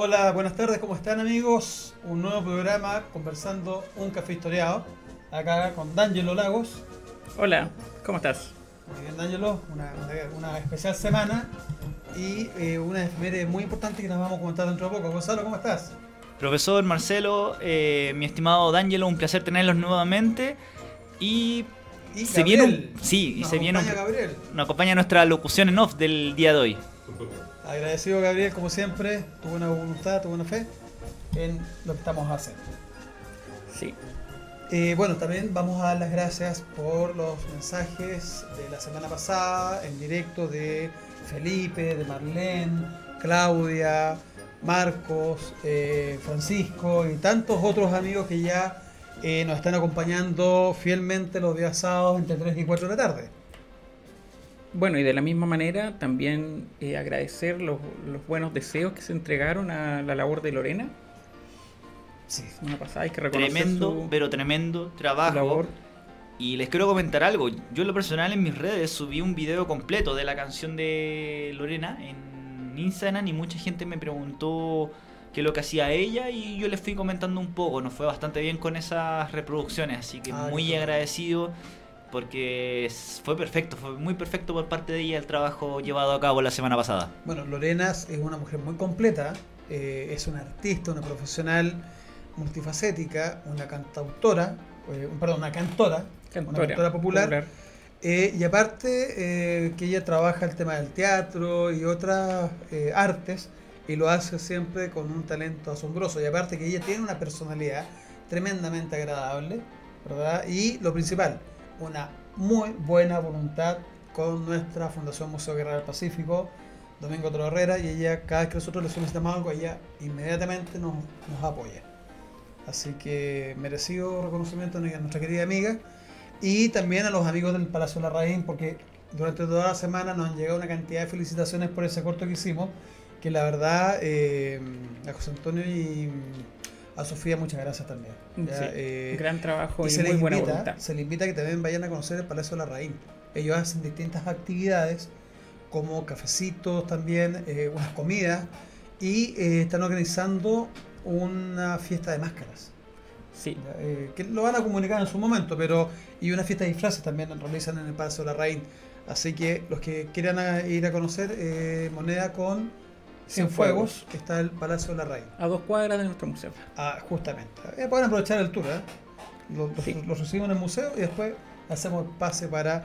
Hola, buenas tardes, ¿cómo están amigos? Un nuevo programa conversando un café historiado. Acá con D'Angelo Lagos. Hola, ¿cómo estás? Muy bien, D'Angelo. Una, una- una especial semana y eh, una efeméride muy importante que nos vamos a comentar dentro de poco. Gonzalo, ¿cómo estás? Profesor Marcelo, eh, mi estimado D'Angelo, un placer tenerlos nuevamente. Y Y se viene un, sí, y Nos se viene un- Gabriel. nos acompaña nuestra locución en off del día de hoy. Agradecido Gabriel, como siempre, tu buena voluntad, tu buena fe en lo que estamos haciendo. Sí. Eh, bueno, también vamos a dar las gracias por los mensajes de la semana pasada en directo de Felipe, de Marlene, Claudia, Marcos, eh, Francisco y tantos otros amigos que ya eh, nos están acompañando fielmente los días sábados entre 3 y 4 de la tarde. Bueno, y de la misma manera también eh, agradecer los, los buenos deseos que se entregaron a la labor de Lorena. Sí. Una pasada, hay que reconocer Tremendo, su, pero tremendo trabajo. labor. Y les quiero comentar algo. Yo en lo personal en mis redes subí un video completo de la canción de Lorena en Instagram y mucha gente me preguntó qué es lo que hacía ella y yo les fui comentando un poco. Nos fue bastante bien con esas reproducciones, así que Ah, muy bueno. Porque fue perfecto, fue muy perfecto por parte de ella el trabajo llevado a cabo la semana pasada. Bueno, Lorena es una mujer muy completa, eh, es una artista, una profesional multifacética, una cantautora, eh, perdón, una cantora, una Cantora, popular, eh, y aparte eh, que ella trabaja el tema del teatro y otras eh, artes, y lo hace siempre con un talento asombroso, y aparte que ella tiene una personalidad tremendamente agradable, ¿verdad? Y lo principal, una muy buena voluntad con nuestra Fundación Museo Guerra del Pacífico, Domingo Toro Herrera, y ella, cada vez que nosotros le solicitamos algo, ella inmediatamente nos, apoya. Así que merecido reconocimiento a nuestra querida amiga y también a los amigos del Palacio la Raíz, porque durante toda la semana nos han llegado una cantidad de felicitaciones por ese corto que hicimos, que la verdad eh, a José Antonio y a Sofía muchas gracias también. Ya, Sí, eh, gran trabajo y, y se muy les, buena invita, voluntad. se les invita a que también vayan a conocer el Palacio de la Raíz. Ellos hacen distintas actividades, como cafecitos también, eh, unas comidas, y eh, están organizando una fiesta de máscaras. Sí, eh, que lo van a comunicar en su momento, pero y una fiesta de disfraces también realizan en el Palacio de la Raíz. Así que los que quieran a- ir a conocer eh, Moneda con Cienfuegos, que está el Palacio de la Raíz. a dos cuadras de nuestro museo. Ah, justamente. Eh, pueden aprovechar el tour, ¿eh? Los, los- Sí. los recibimos en el museo y después hacemos el pase para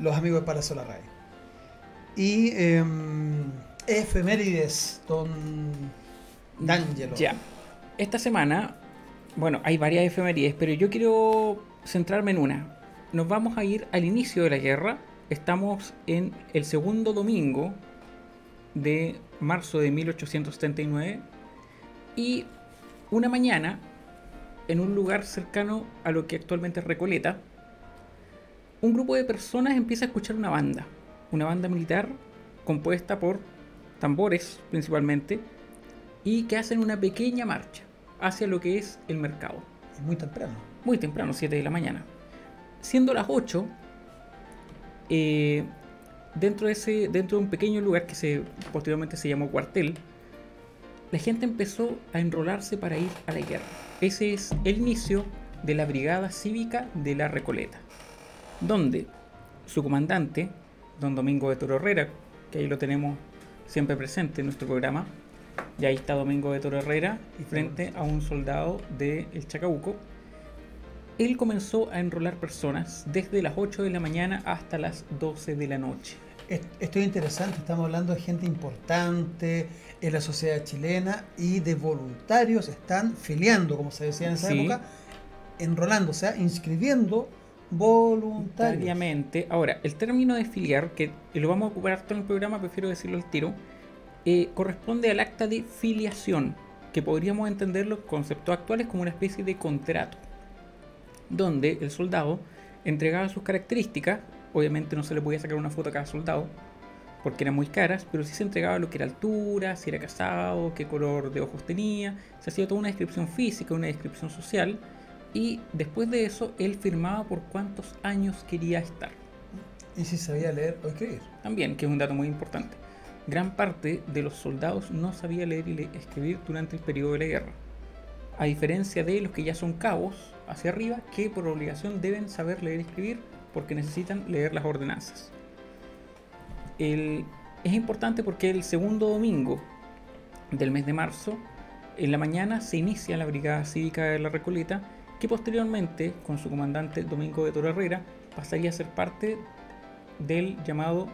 los amigos de Palacio de la Raíz. Y em, efemérides, don D'Angelo. Ya. Esta semana, bueno, hay varias efemérides, pero yo quiero centrarme en una. Nos vamos a ir al inicio de la guerra. Estamos en el segundo domingo de marzo de 1879 y una mañana en un lugar cercano a lo que actualmente es Recoleta, un grupo de personas empieza a escuchar una banda, una banda militar compuesta por tambores principalmente y que hacen una pequeña marcha hacia lo que es el mercado. Muy temprano. Muy temprano, 7 de la mañana. Siendo las 8, eh, dentro, de ese, dentro de un pequeño lugar que se, posteriormente se llamó cuartel, la gente empezó a enrolarse para ir a la guerra. Ese es el inicio de la Brigada Cívica de la Recoleta, donde su comandante, don Domingo de Toro Herrera, que ahí lo tenemos siempre presente en nuestro programa, y ahí está Domingo de Toro Herrera frente a un soldado del Chacabuco. Él comenzó a enrolar personas desde las 8 de la mañana hasta las 12 de la noche. Es- Esto es interesante, estamos hablando de gente importante en la sociedad chilena y de voluntarios están filiando, como se decía en esa Sí. época, enrolando, o sea, inscribiendo voluntarios. Voluntariamente. Ahora, el término de filiar, que lo vamos a ocupar harto en el programa, prefiero decirlo al tiro, eh, corresponde al acta de filiación, que podríamos entender los conceptos actuales como una especie de contrato, donde el soldado entregaba sus características, obviamente no se le podía sacar una foto a cada soldado, porque eran muy caras, pero sí se entregaba lo que era altura, si era casado, qué color de ojos tenía, se hacía toda una descripción física, una descripción social, y después de eso él firmaba por cuántos años quería estar. Y si sabía leer o escribir. También, que es un dato muy importante. gran parte de los soldados no sabía leer y le- escribir durante el periodo de la guerra. A diferencia de los que ya son cabos hacia arriba, que por obligación deben saber leer y escribir porque necesitan leer las ordenanzas. El- es importante porque el segundo domingo del mes de marzo, en la mañana se inicia la Brigada Cívica de la Recoleta, que posteriormente, con su comandante Domingo de Toro Herrera, pasaría a ser parte del llamado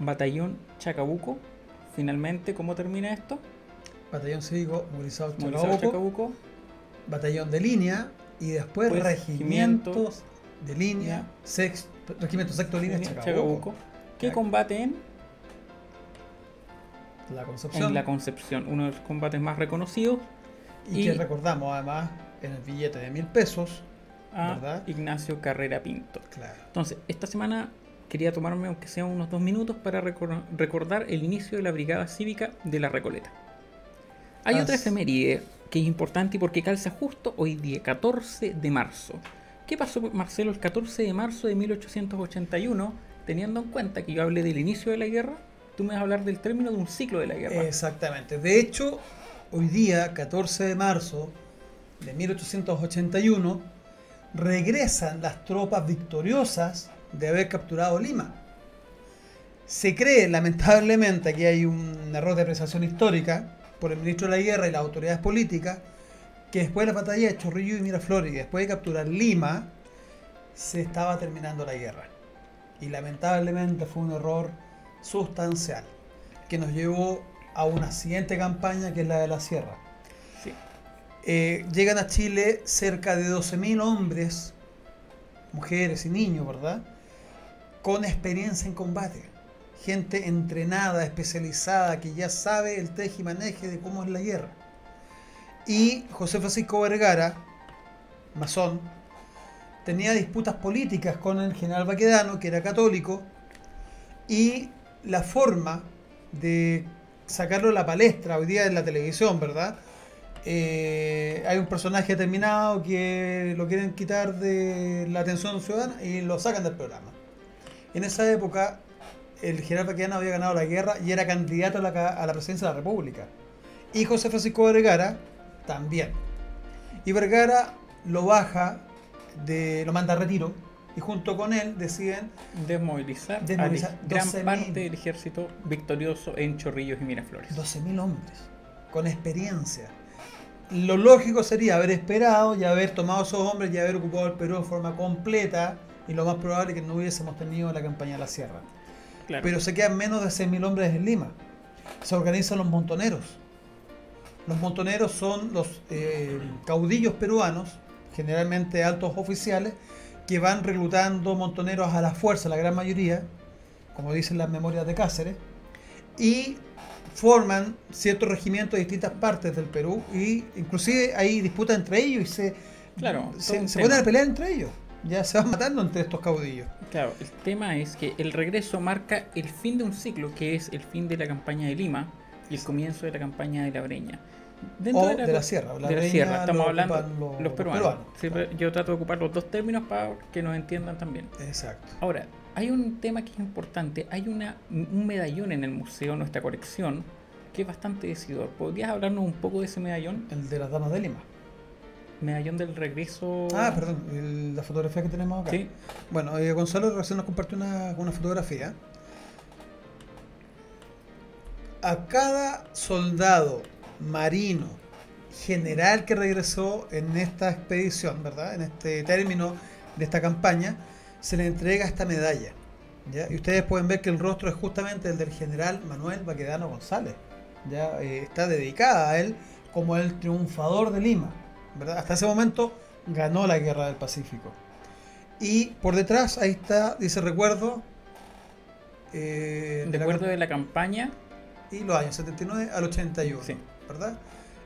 Batallón Chacabuco. Finalmente, ¿cómo termina esto? Batallón cívico movilizado Chacabuco, Chacabuco, batallón de línea y después Pues, regimientos de línea, Ya. sex, regimiento sexto de línea Chacabuco, Chacabuco, que combate en, la Concepción, en la Concepción, uno de los combates más reconocidos, y, y- que recordamos además en el billete de mil pesos, a ¿Verdad? Ignacio Carrera Pinto. claro. Entonces, esta semana quería tomarme, aunque sea unos dos minutos, para recor- recordar el inicio de la Brigada Cívica de la Recoleta. Hay otra As- efeméride que es importante y porque calza justo hoy día, 14 de marzo. ¿Qué pasó, Marcelo, el 14 de marzo de 1881? Teniendo en cuenta que yo hablé del inicio de la guerra, tú me vas a hablar del término de un ciclo de la guerra. Exactamente. De hecho, hoy día, 14 de marzo de 1881, regresan las tropas victoriosas de haber capturado Lima. Se cree, lamentablemente, aquí hay un error de apreciación histórica por el ministro de la Guerra y las autoridades políticas, que después de la batalla de Chorrillo y Miraflores y después de capturar Lima, se estaba terminando la guerra. Y lamentablemente fue un error sustancial que nos llevó a una siguiente campaña que es la de la sierra. Sí. Eh, llegan a Chile cerca de 12.000 hombres, mujeres y niños, ¿verdad? Con experiencia en combate. Gente entrenada, especializada, que ya sabe el teje y maneje de cómo es la guerra. Y José Francisco Vergara, masón, tenía disputas políticas con el general Baquedano, que era católico, y la forma de sacarlo a la palestra hoy día en la televisión, ¿verdad? Eh, hay un personaje determinado que lo quieren quitar de la atención ciudadana y lo sacan del programa. En esa época, el general Baquedano había ganado la guerra y era candidato a la, a la presidencia de la República. Y José Francisco Vergara también. Y Vergara lo baja, de, lo manda a retiro, y junto con él deciden Desmovilizar, gran 12.000. parte del ejército victorioso en Chorrillos y Miraflores. 12.000 hombres con experiencia. Lo lógico sería haber esperado y haber tomado esos hombres y haber ocupado el Perú de forma completa y lo más probable es que no hubiésemos tenido la campaña de la sierra. Claro. Pero se quedan menos de 6.000 hombres en Lima. Se organizan los montoneros. Los montoneros son los eh, caudillos peruanos, generalmente altos oficiales, que van reclutando montoneros a la fuerza, la gran mayoría, como dicen las memorias de Cáceres, y forman ciertos regimientos de distintas partes del Perú y inclusive hay disputas entre ellos y se, Claro, se, se ponen a pelear entre ellos. Ya se van matando entre estos caudillos. Claro, el tema es que el regreso marca el fin de un ciclo, que es el fin de la campaña de Lima y el comienzo de la campaña de la Breña. O de la sierra, la de la sierra, estamos lo hablando los- los, los peruanos. peruanos, Siempre- claro. Yo trato de ocupar los dos términos para que nos entiendan también. Exacto. Ahora, hay un tema que es importante. Hay una, un medallón en el museo, nuestra colección, que es bastante decidor. ¿Podrías hablarnos un poco de ese medallón? El de las damas de Lima. Medallón del regreso. Ah, perdón, el- la fotografía que tenemos acá. Sí, Bueno, eh, Gonzalo recién nos compartió una, una fotografía. A cada soldado marino general que regresó en esta expedición, ¿verdad? En este término de esta campaña, se le entrega esta medalla. ¿ya? Y ustedes pueden ver que el rostro es justamente el del general Manuel Baquedano González. ¿ya? Eh, está dedicada a él como el triunfador de Lima. ¿verdad? Hasta ese momento ganó la guerra del Pacífico. Y por detrás, ahí está, dice recuerdo. eh, de la acuerdo camp- de la campaña y los años 79 al 81, Sí. ¿verdad?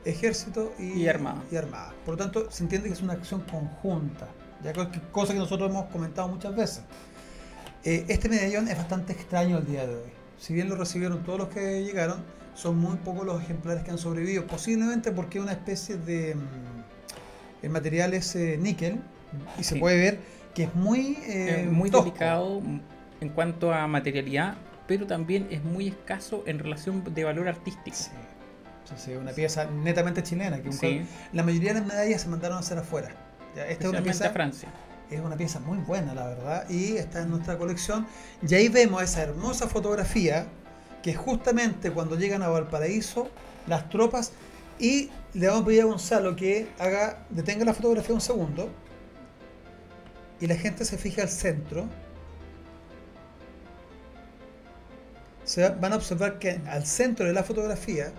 Ejército y, Y armada. y armada. Por lo tanto, se entiende que es una acción conjunta, ya que- cosa que nosotros hemos comentado muchas veces. Eh, este medallón es bastante extraño al día de hoy. Si bien lo recibieron todos los que llegaron, son muy pocos los ejemplares que han sobrevivido, posiblemente porque es una especie de... mm, el material es eh, níquel y se puede ver que es muy, eh, muy tosco. delicado en cuanto a materialidad pero también es muy escaso en relación de valor artístico. Sí. Una pieza netamente chilena. Que un Sí. la mayoría de las medallas se mandaron a hacer afuera. Ya, esta es una pieza Francia. Es una pieza muy buena, la verdad, y está en nuestra colección. Y ahí vemos esa hermosa fotografía que justamente cuando llegan a Valparaíso, las tropas, y le vamos a pedir a Gonzalo que haga, detenga la fotografía un segundo, y la gente se fija al centro. Se va- van a observar que al centro de la fotografía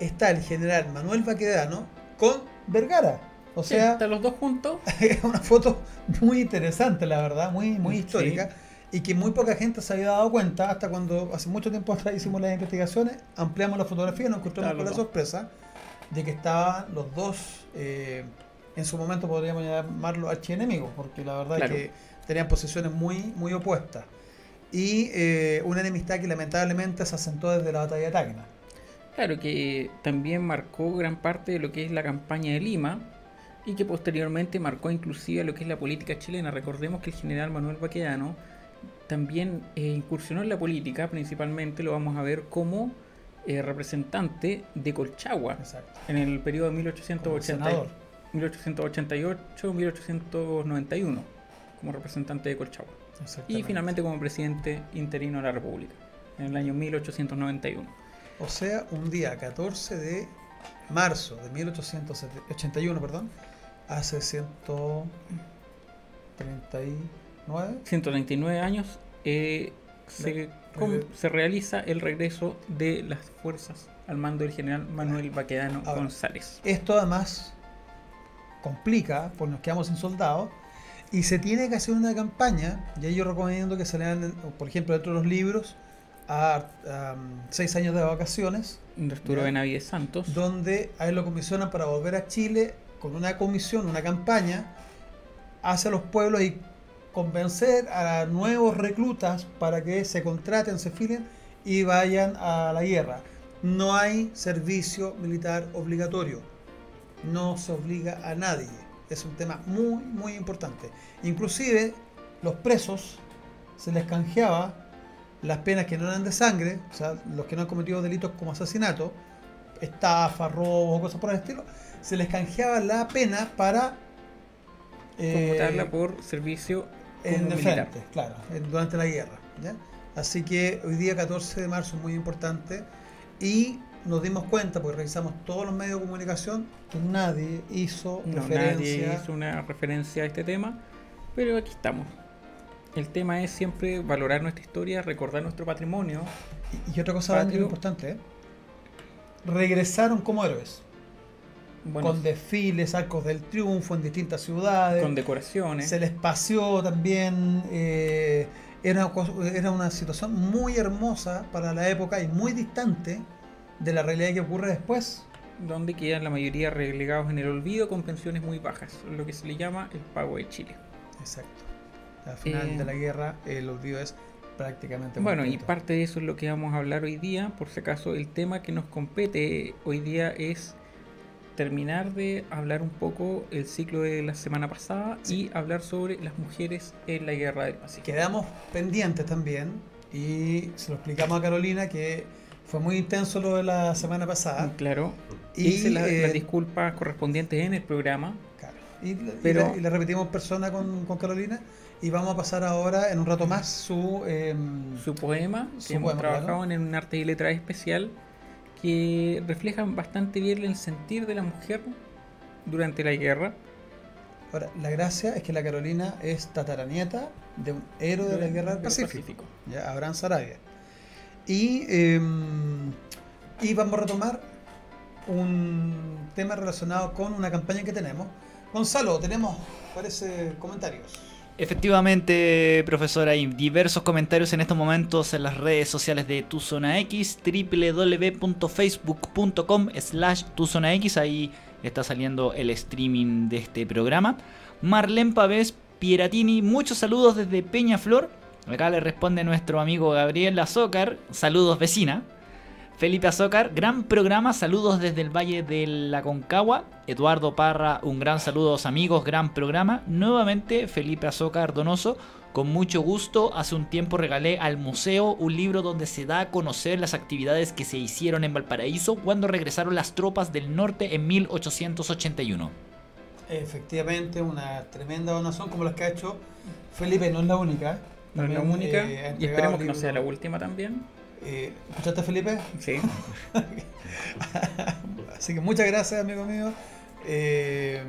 está el general Manuel Baquedano con Vergara. O Sí, sea, están los dos juntos. es una foto muy interesante, la verdad, muy, muy Sí. histórica y que muy poca gente se había dado cuenta hasta cuando hace mucho tiempo atrás hicimos las investigaciones, ampliamos la fotografía y nos encontramos Estaban con la sorpresa de que estaban los dos, eh, en su momento podríamos llamarlos archienemigos, porque la verdad Claro. es que tenían posiciones muy, muy opuestas. Y eh, una enemistad que lamentablemente se asentó desde la batalla de Tacna. Claro, que también marcó gran parte de lo que es la campaña de Lima y que posteriormente marcó inclusive lo que es la política chilena. Recordemos que el general Manuel Baquedano también eh, incursionó en la política, principalmente lo vamos a ver como eh, representante de Colchagua Exacto. en el periodo de Como 1880 senador. 1888-1891 como representante de Colchagua. Y finalmente como presidente interino de la República en el año 1891. O sea, un día 14 de marzo de 1881, perdón, hace 139. 139 años eh, se, se realiza el regreso de las fuerzas al mando del general Manuel Baquedano. González. Esto además complica, porque nos quedamos sin soldados, y se tiene que hacer una campaña, y ahí yo recomiendo que se lean, por ejemplo, dentro de los libros, a, a, seis años de vacaciones, Arturo Ya. Benavides Santos. donde a él lo comisionan para volver a Chile con una comisión, una campaña hacia los pueblos y convencer a nuevos reclutas para que se contraten, se filen y vayan a la guerra. No hay servicio militar obligatorio. No se obliga a nadie. Es un tema muy, muy importante. Inclusive los presos se les canjeaba las penas que no eran de sangre, o sea, los que no han cometido delitos como asesinato, estafa, robo, cosas por el estilo, se les canjeaba la pena para eh, por servicio en el frente, claro, durante la guerra. ¿ya? Así que hoy día 14 de marzo es muy importante y nos dimos cuenta, porque revisamos todos los medios de comunicación, que nadie hizo No, referencia. nadie hizo una referencia a este tema, pero aquí estamos. El tema es siempre valorar nuestra historia, recordar nuestro patrimonio. Y, y otra cosa Patrio. importante, ¿eh? regresaron como héroes, Bueno, con desfiles, arcos del triunfo en distintas ciudades. con decoraciones. Se les paseó también. eh, era, era una situación muy hermosa para la época y muy distante de la realidad que ocurre después. donde quedan la mayoría relegados en el olvido con pensiones muy bajas, lo que se le llama el pago de Chile. Exacto. Al final Eh, de la guerra, el olvido es prácticamente. Bueno, y parte de eso es lo que vamos a hablar hoy día. Por si acaso, el tema que nos compete hoy día es terminar de hablar un poco el ciclo de la semana pasada Sí. y hablar sobre las mujeres en la guerra del Pacífico. Quedamos pendientes también y se lo explicamos a Carolina que fue muy intenso lo de la semana pasada. Claro, Y, hice la- eh, las disculpas correspondientes en el programa. Claro. Y, y Pero- la- y la repetimos en persona con, con Carolina y vamos a pasar ahora en un rato más su... em, Su poema, que Su hemos poema, trabajado en un arte y letra especial, que reflejan bastante bien el sentir de la mujer durante la guerra. Ahora, la gracia es que la Carolina es tataranieta de un héroe de la guerra del Pacífico, ya, Abraham Sarabia. Y, eh, y vamos a retomar un tema relacionado con una campaña que tenemos. Gonzalo, tenemos, parece, comentarios. Efectivamente, profesor, hay diversos comentarios en estos momentos en las redes sociales de Tu Zona X, www.facebook.com slash Tu Zona X, ahí está saliendo el streaming de este programa. Marlene Pavés Pieratini, muchos saludos desde Peñaflor. Acá le responde nuestro amigo Gabriel Azócar, saludos vecina. Felipe Azócar, gran programa, saludos desde el Valle de la Concagua. Eduardo Parra, un gran saludo amigos, gran programa. Nuevamente Felipe Azócar Donoso, Con mucho gusto, hace un tiempo regalé al museo un libro donde se da a conocer las actividades que se hicieron en Valparaíso cuando regresaron las tropas del norte en 1881. Efectivamente, una tremenda donación como las que ha hecho Felipe, no es la única. No es la única. eh, y esperemos que no sea la última también. Eh, ¿Escuchaste, Felipe? Sí. Así que muchas gracias, amigo mío. Eh,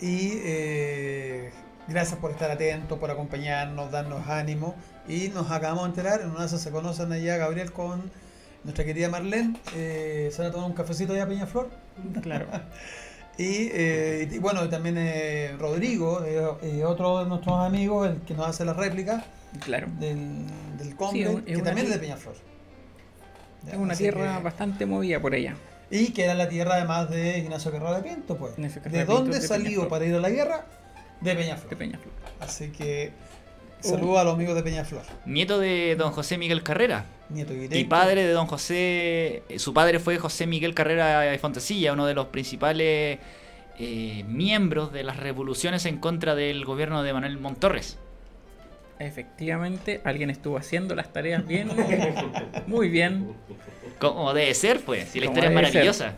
y eh, gracias por estar atentos, por acompañarnos, darnos ánimo. Y nos acabamos de enterar, en una esas se conocen allá Gabriel con nuestra querida Marlene. Eh, se van a tomar un cafecito allá a Peñaflor. Claro. Y, eh, y bueno, también eh, Rodrigo, eh, eh, otro de nuestros amigos, el que nos hace la réplica Claro. del, del Sí, que también es de Peñaflor. Ya, Es una tierra que- bastante movida por ella. Y que era la tierra además de Ignacio Guerrero de Pinto, pues. ¿De dónde de salió Peñaflor. para ir a la guerra? De Peñaflor. De Peñaflor. Así que. Saludos a los amigos de Peñaflor. Nieto de don José Miguel Carrera. Nieto directo. Y padre de don José, eh, su padre fue José Miguel Carrera de Fontecilla, uno de los principales eh, miembros de las revoluciones en contra del gobierno de Manuel Montorres. Efectivamente, alguien estuvo haciendo las tareas bien. muy bien. Como debe ser, pues, si la historia es debe ser.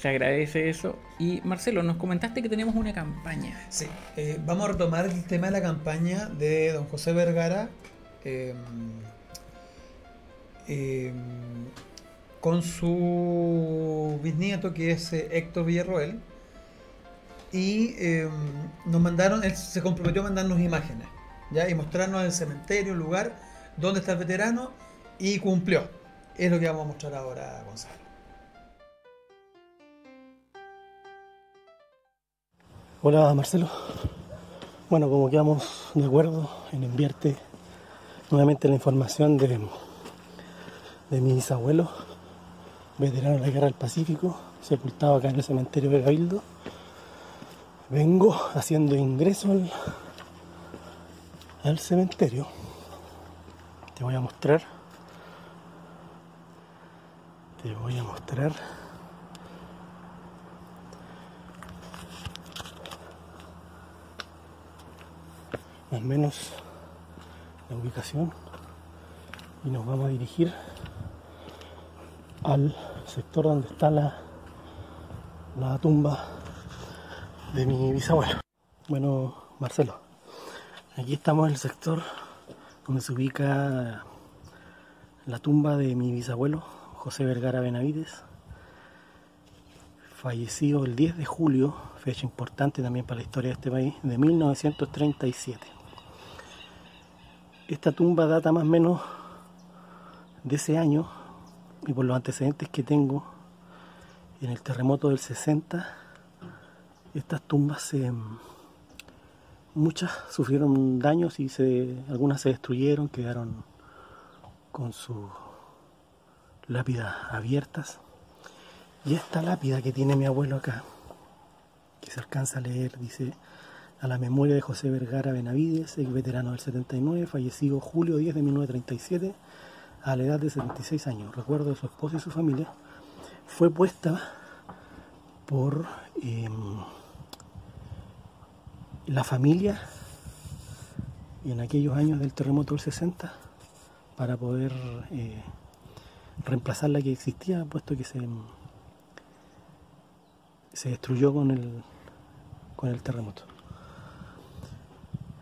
Se agradece eso. Y Marcelo, nos comentaste que tenemos una campaña. Sí, eh, vamos a retomar el tema de la campaña de don José Vergara eh, eh, con su bisnieto que es eh, Héctor Villarroel y eh, nos mandaron, él se comprometió a mandarnos imágenes ¿ya? y mostrarnos el cementerio, el lugar donde está el veterano y cumplió. Es lo que vamos a mostrar ahora, Gonzalo. Hola Marcelo. Bueno, como quedamos de acuerdo en enviarte nuevamente la información de, de mi bisabuelo, veterano de la Guerra del Pacífico, sepultado acá en el cementerio de Cabildo, vengo haciendo ingreso al, al cementerio. Te voy a mostrar. Te voy a mostrar. Más o menos la ubicación y nos vamos a dirigir al sector donde está la, la tumba de mi bisabuelo. Bueno, Marcelo, aquí estamos en el sector donde se ubica la tumba de mi bisabuelo, José Vergara Benavides, fallecido el 10 de julio, fecha importante también para la historia de este país, de 1937. Esta tumba data más o menos de ese año y por los antecedentes que tengo en el terremoto del 60, estas tumbas muchas sufrieron daños y se, algunas se destruyeron, quedaron con sus lápidas abiertas. Y esta lápida que tiene mi abuelo acá, que se alcanza a leer, dice a la memoria de José Vergara Benavides, ex veterano del 79, fallecido julio 10 de 1937 a la edad de 76 años. Recuerdo de su esposa y su familia. Fue puesta por eh, la familia en aquellos años del terremoto del 60 para poder eh, reemplazar la que existía, puesto que se, se destruyó con el, con el terremoto.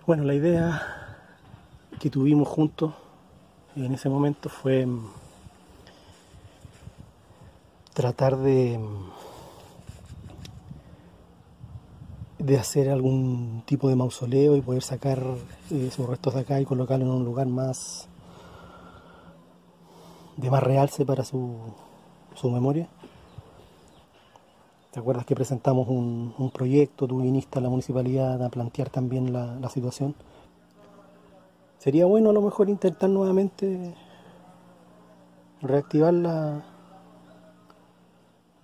Bueno, la idea que tuvimos juntos en ese momento fue mm, tratar de, mm, de hacer algún tipo de mausoleo y poder sacar eh, sus restos de acá y colocarlo en un lugar más de más realce para su, su memoria. ¿Te acuerdas que presentamos un, proyecto? Tú viniste a la municipalidad a plantear también la, situación. Sería bueno a lo mejor intentar nuevamente reactivar la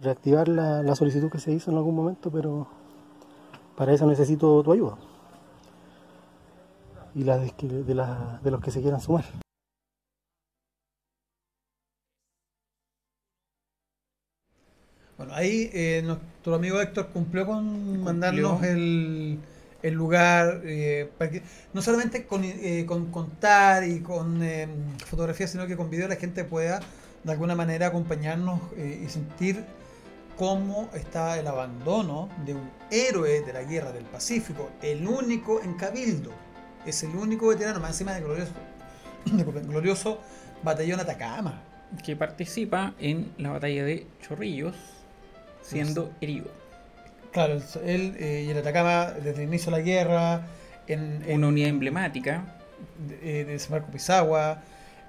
reactivar la, solicitud que se hizo en algún momento, pero para eso necesito tu ayuda y la de, de, la- de los que se quieran sumar. Ahí eh, nuestro amigo Héctor cumplió con mandarnos el, el lugar, eh, para que, no solamente con, eh, con contar y con eh, fotografías, sino que con video la gente pueda de alguna manera acompañarnos eh, y sentir cómo está el abandono de un héroe de la guerra del Pacífico, el único en Cabildo, es el único veterano, más encima de glorioso, glorioso batallón Atacama. que participa en la batalla de Chorrillos, siendo herido. Claro, él eh, y el Atacama desde el inicio de la guerra, en, en- Una unidad emblemática. de, de desembarco Pisagua,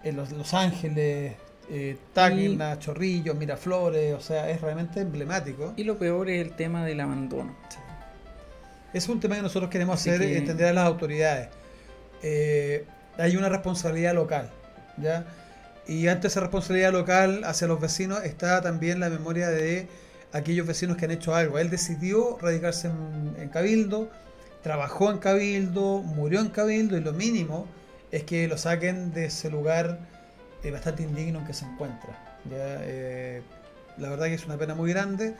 en Los, Los Ángeles, eh, Tacna, Chorrillos, Miraflores, o sea, es realmente emblemático. Y lo peor es el tema del abandono. Es un tema que nosotros queremos Así hacer que- entender a las autoridades. Eh, hay una responsabilidad local, ¿ya? Y ante esa responsabilidad local hacia los vecinos está también la memoria de aquellos vecinos que han hecho algo. Él decidió radicarse en, en Cabildo, trabajó en Cabildo, murió en Cabildo y lo mínimo es que lo saquen de ese lugar eh, bastante indigno en que se encuentra. ¿ya? Eh, la verdad que es una pena muy grande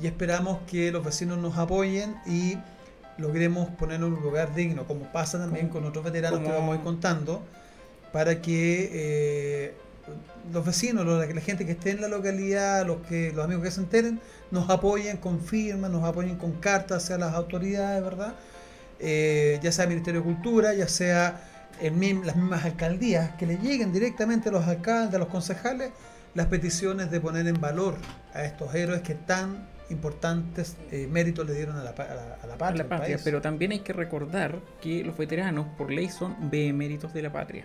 y esperamos que los vecinos nos apoyen y logremos ponerlo en un lugar digno, como pasa también con otros veteranos que vamos a ir contando, para que eh, los vecinos, la gente que esté en la localidad, los que los amigos que se enteren, nos apoyen con firmas, nos apoyen con cartas hacia las autoridades, ¿verdad? Eh, ya sea el Ministerio de Cultura, ya sea el las mismas alcaldías, que le lleguen directamente a los alcaldes, a los concejales, las peticiones de poner en valor a estos héroes que tan importantes eh, méritos le dieron a la, pa- a la, a la a patria. la al patria, país. pero también hay que recordar que los veteranos por ley son beneméritos de la patria.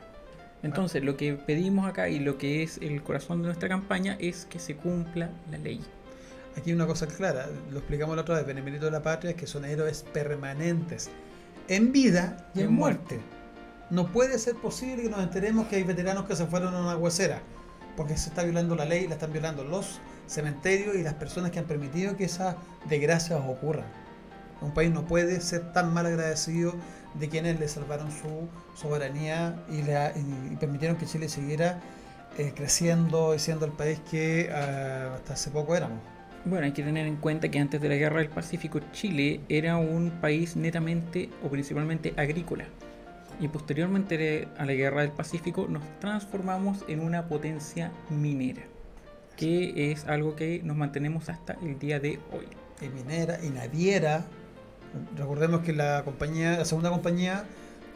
Entonces, lo que pedimos acá y lo que es el corazón de nuestra campaña es que se cumpla la ley. Aquí una cosa clara, lo explicamos la otra vez, Benemérito de la Patria, es que son héroes permanentes, en vida y en En muerte. No puede ser posible que nos enteremos que hay veteranos que se fueron a una huesera, porque se está violando la ley, la están violando los cementerios y las personas que han permitido que esas desgracias ocurran. Un país no puede ser tan mal agradecido de quienes le salvaron su soberanía y, la- y- permitieron que Chile siguiera eh, creciendo y siendo el país que ah, hasta hace poco éramos. Bueno, hay que tener en cuenta que antes de la Guerra del Pacífico Chile era un país netamente o principalmente agrícola. Y posteriormente a la Guerra del Pacífico nos transformamos en una potencia minera, que es algo que nos mantenemos hasta el día de hoy. y minera y naviera. Recordemos que la compañía, la segunda compañía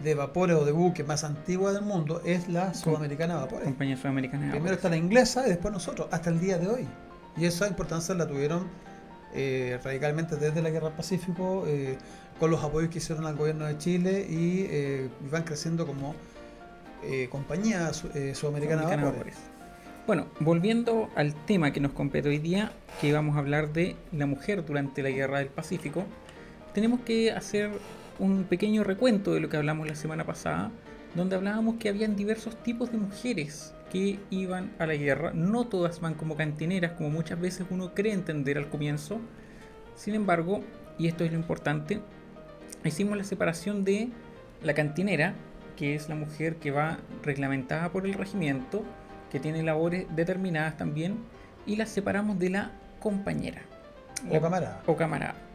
de vapores o de buques más antigua del mundo es la Sudamericana Vapores. Compañía Sudamericana de Primero está la inglesa y después nosotros, hasta el día de hoy. Y esa importancia la tuvieron eh, radicalmente desde la Guerra del Pacífico, eh, con los apoyos que hicieron al gobierno de Chile y eh, van creciendo como eh, compañía eh, sudamericana de Sudamericana de vapores. Vapores. Bueno, volviendo al tema que nos compete hoy día, que vamos a hablar de la mujer durante la Guerra del Pacífico, tenemos que hacer un pequeño recuento de lo que hablamos la semana pasada, donde hablábamos que habían diversos tipos de mujeres que iban a la guerra. No todas van como cantineras, como muchas veces uno cree entender al comienzo. Sin embargo, y esto es lo importante, hicimos la separación de la cantinera, que es la mujer que va reglamentada por el regimiento, que tiene labores determinadas también, y la separamos de la compañera O camarada. o camarada.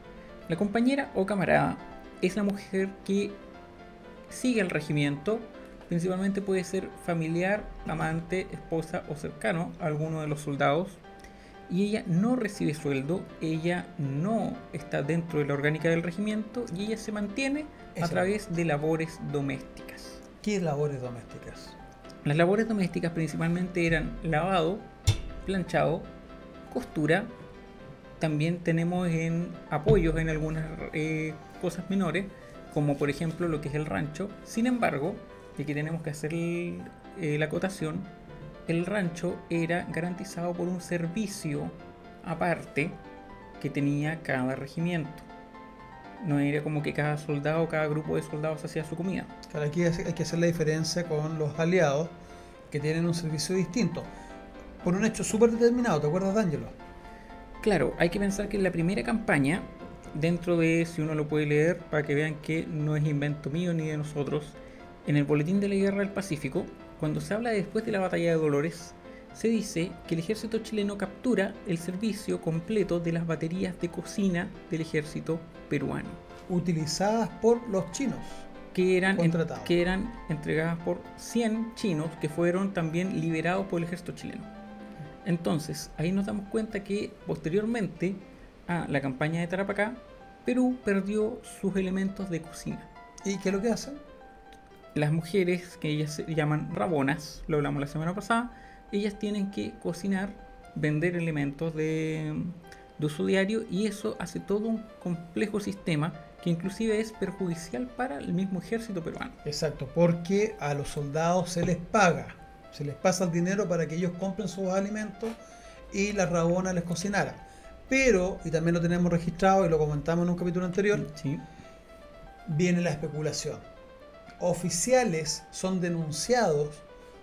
La compañera o camarada es la mujer que sigue al regimiento, principalmente puede ser familiar, amante, esposa o cercano a alguno de los soldados, y ella no recibe sueldo, ella no está dentro de la orgánica del regimiento y ella se mantiene a través de labores domésticas. ¿Qué labores domésticas? Las labores domésticas principalmente eran lavado, planchado, costura. También tenemos en apoyos en algunas eh, cosas menores, como por ejemplo lo que es el rancho. Sin embargo, y aquí tenemos que hacer eh, la acotación, el rancho era garantizado por un servicio aparte que tenía cada regimiento. No era como que cada soldado, cada grupo de soldados hacía su comida. Claro, aquí hay que hacer la diferencia con los aliados que tienen un servicio distinto. Por un hecho súper determinado, ¿te acuerdas, D'Angelo? Claro, hay que pensar que en la primera campaña, dentro de, si uno lo puede leer, para que vean que no es invento mío ni de nosotros, en el Boletín de la Guerra del Pacífico, cuando se habla de después de la Batalla de Dolores, se dice que el ejército chileno captura el servicio completo de las baterías de cocina del ejército peruano, Utilizadas por los chinos. que eran, en- que eran entregadas por 100 chinos que fueron también liberados por el ejército chileno. Entonces, ahí nos damos cuenta que posteriormente a la campaña de Tarapacá, Perú perdió sus elementos de cocina. ¿Y qué es lo que hacen? Las mujeres, que ellas se llaman rabonas, lo hablamos la semana pasada, ellas tienen que cocinar, vender elementos de, de uso diario y eso hace todo un complejo sistema que inclusive es perjudicial para el mismo ejército peruano. Exacto, porque a los soldados se les paga, se les pasa el dinero para que ellos compren sus alimentos y la rabona les cocinara. Pero, y también lo tenemos registrado y lo comentamos en un capítulo anterior, Sí. viene la especulación. Oficiales son denunciados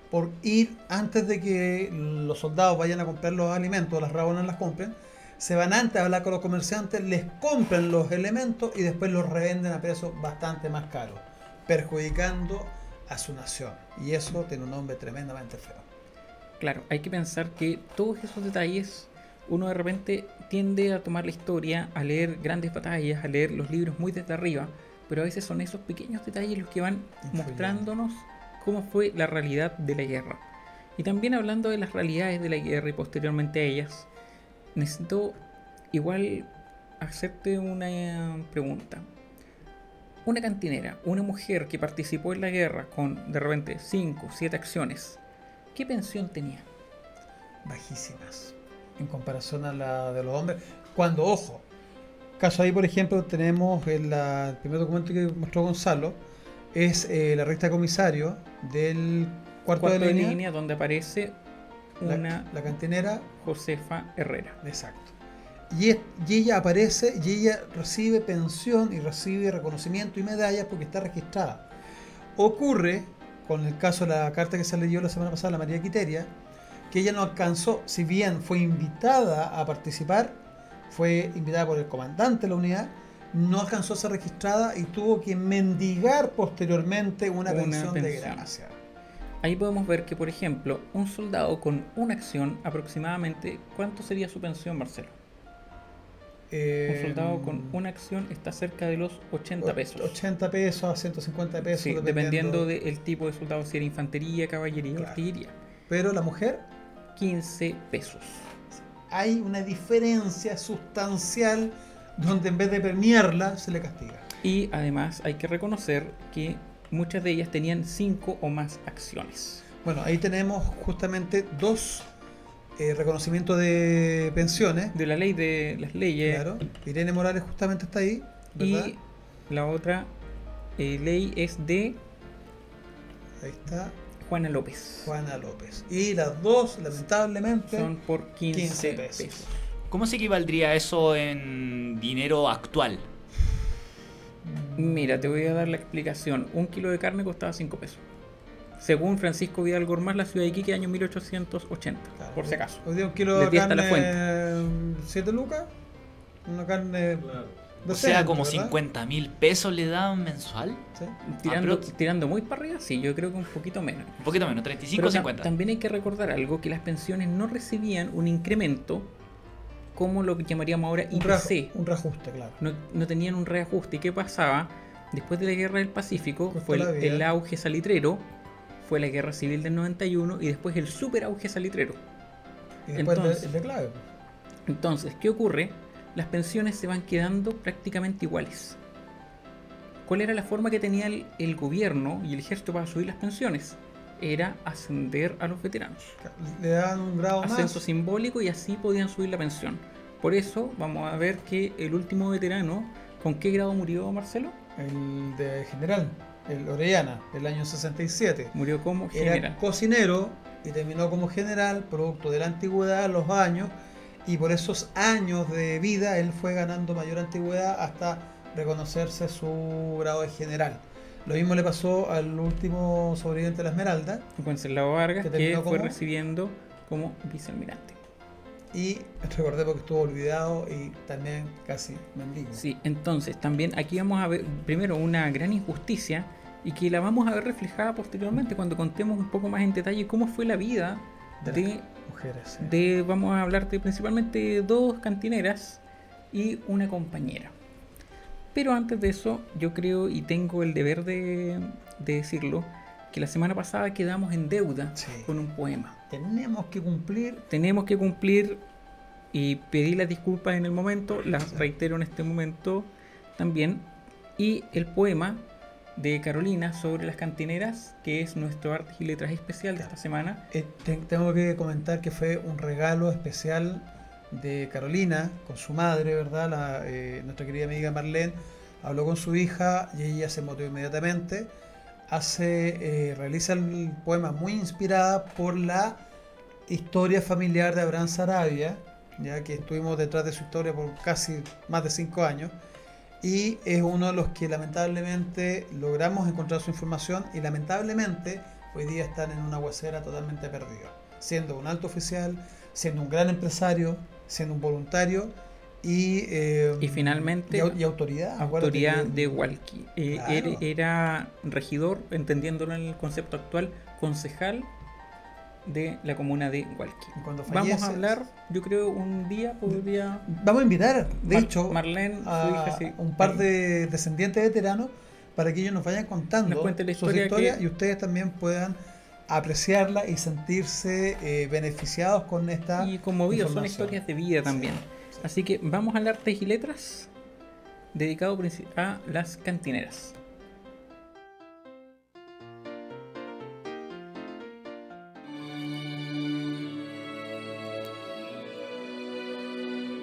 por ir antes de que los soldados vayan a comprar los alimentos, las rabonas las compren, se van antes a hablar con los comerciantes, les compran los elementos y después los revenden a precios bastante más caros, perjudicando a su nación. Y eso tiene un nombre tremendamente feo. Claro, hay que pensar que todos esos detalles uno de repente tiende a tomar la historia, a leer grandes batallas, a leer los libros muy desde arriba, pero a veces son esos pequeños detalles los que van Influyendo. mostrándonos cómo fue la realidad de la guerra. Y también hablando de las realidades de la guerra y posteriormente a ellas, necesito igual hacerte una pregunta. Una cantinera, una mujer que participó en la guerra con de repente 5, 7 acciones, ¿qué pensión tenía? bajísimas en comparación a la de los hombres. Cuando, ojo, caso ahí, por ejemplo, tenemos el, la- el primer documento que mostró Gonzalo, es eh, la recta de comisario del cuarto, cuarto de línea, donde aparece la, una la cantinera, Josefa Herrera. exacto. Y, es- y ella aparece y ella recibe pensión y recibe reconocimiento y medallas porque está registrada. Ocurre, con el caso de la carta que se leyó la semana pasada, la María Quiteria, que ella no alcanzó, si bien fue invitada a participar, fue invitada por el comandante de la unidad, no alcanzó a ser registrada y tuvo que mendigar posteriormente una, Una pensión, de gracia. Ahí podemos ver que, por ejemplo, un soldado con una acción, aproximadamente, ¿cuánto sería su pensión, Marcelo? Un Eh, soldado con una acción está cerca de los 80 pesos. 80 pesos a 150 pesos. Sí, dependiendo del tipo de soldado, si era infantería, caballería Claro. artillería. Pero la mujer, 15 pesos. hay una diferencia sustancial donde en vez de premiarla, se le castiga. Y además hay que reconocer que muchas de ellas tenían 5 o más acciones. Bueno, ahí tenemos justamente dos eh, reconocimientos de pensiones. De la ley de las leyes Claro. Irene Morales justamente está ahí, ¿verdad? y la otra eh, ley es de Ahí está Juana López. Juana López. Y las dos, lamentablemente, Son por 15, 15 pesos. pesos. ¿Cómo se equivaldría eso en dinero actual? Mira, te voy a dar la explicación. Un kilo de carne costaba 5 pesos. Según Francisco Vidal Gormaz, la ciudad de Iquique, año 1880, Claro. por si acaso. Hoy día un kilo de di hasta la carne, 7 lucas. Una carne. O sea, como 50 mil pesos le daban mensual. Tirando, Ah, pero- tirando muy para arriba, sí, yo creo que un poquito menos. Un poquito menos, 35 Pero o ta- 50. también hay que recordar algo, que las pensiones no recibían un incremento como lo que llamaríamos ahora Un, ra- IPC. un reajuste, claro. No, no tenían un reajuste. ¿Y qué pasaba? Después de la guerra del Pacífico fue el auge salitrero, fue la guerra civil del 91 y después el super auge salitrero. Y después el de- Entonces- el declave. Entonces, ¿qué ocurre? Las pensiones se van quedando prácticamente iguales. ¿Cuál era la forma que tenía el, el gobierno y el ejército para subir las pensiones? Era ascender a los veteranos. Le dan un grado Ascenso más. simbólico y así podían subir la pensión. Por eso vamos a ver que el último veterano, ¿con qué grado murió Marcelo? El de general, el Orellana, del año 67. Murió como Era general. cocinero y terminó como general, producto de la antigüedad, los años, y por esos años de vida él fue ganando mayor antigüedad hasta reconocerse su grado de general. Lo mismo le pasó al último sobreviviente de la Esmeralda, Wenceslao Vargas, que que, fue como- recibiendo como vicealmirante. y recordemos que estuvo olvidado y también casi mendigo. Sí, entonces también aquí vamos a ver primero una gran injusticia y que la vamos a ver reflejada posteriormente cuando contemos un poco más en detalle cómo fue la vida De de, mujeres. de, vamos a hablar de principalmente dos cantineras y una compañera. Pero antes de eso, yo creo y tengo el deber de, de decirlo, que la semana pasada quedamos en deuda Sí. con un poema. Tenemos que cumplir. Tenemos que cumplir y pedir las disculpas en el momento, las reitero en este momento también. Y el poema de Carolina sobre las cantineras, que es nuestro arte y letras especial de esta semana. eh, te- tengo que comentar que fue un regalo especial de Carolina con su madre, ¿verdad? La, eh, nuestra querida amiga Marlene habló con su hija y ella se motivó inmediatamente. Hace, eh, realiza el poema muy inspirada por la historia familiar de Abraham Sarabia, ya que estuvimos detrás de su historia por casi más de cinco años. Y es uno de los que lamentablemente logramos encontrar su información y lamentablemente hoy día están en una huesera totalmente perdido. Siendo un alto oficial, siendo un gran empresario, siendo un voluntario y, eh, Y finalmente, y au- y autoridad. autoridad de Walkie. Eh, Claro. era, era regidor, entendiéndolo en el concepto actual, concejal de la comuna de cuando Vamos a hablar, yo creo, un día podría. Vamos a invitar, de Mar- hecho, Marlene, su a hija, sí. un par de descendientes veteranos para que ellos nos vayan contando Nos historia que- y ustedes también puedan apreciarla y sentirse eh, beneficiados con esta Y conmovidos, son historias de vida también. Sí. Así que vamos a hablar de y letras dedicado a las cantineras.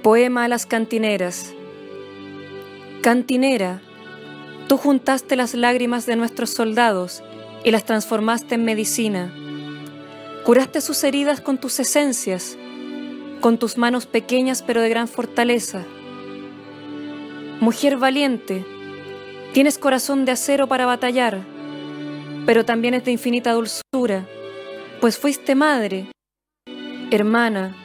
Poema a las cantineras. Cantinera, tú juntaste las lágrimas de nuestros soldados y las transformaste en medicina. Curaste sus heridas con tus esencias, con tus manos pequeñas pero de gran fortaleza. Mujer valiente, tienes corazón de acero para batallar, pero también es de infinita dulzura, pues fuiste madre, hermana,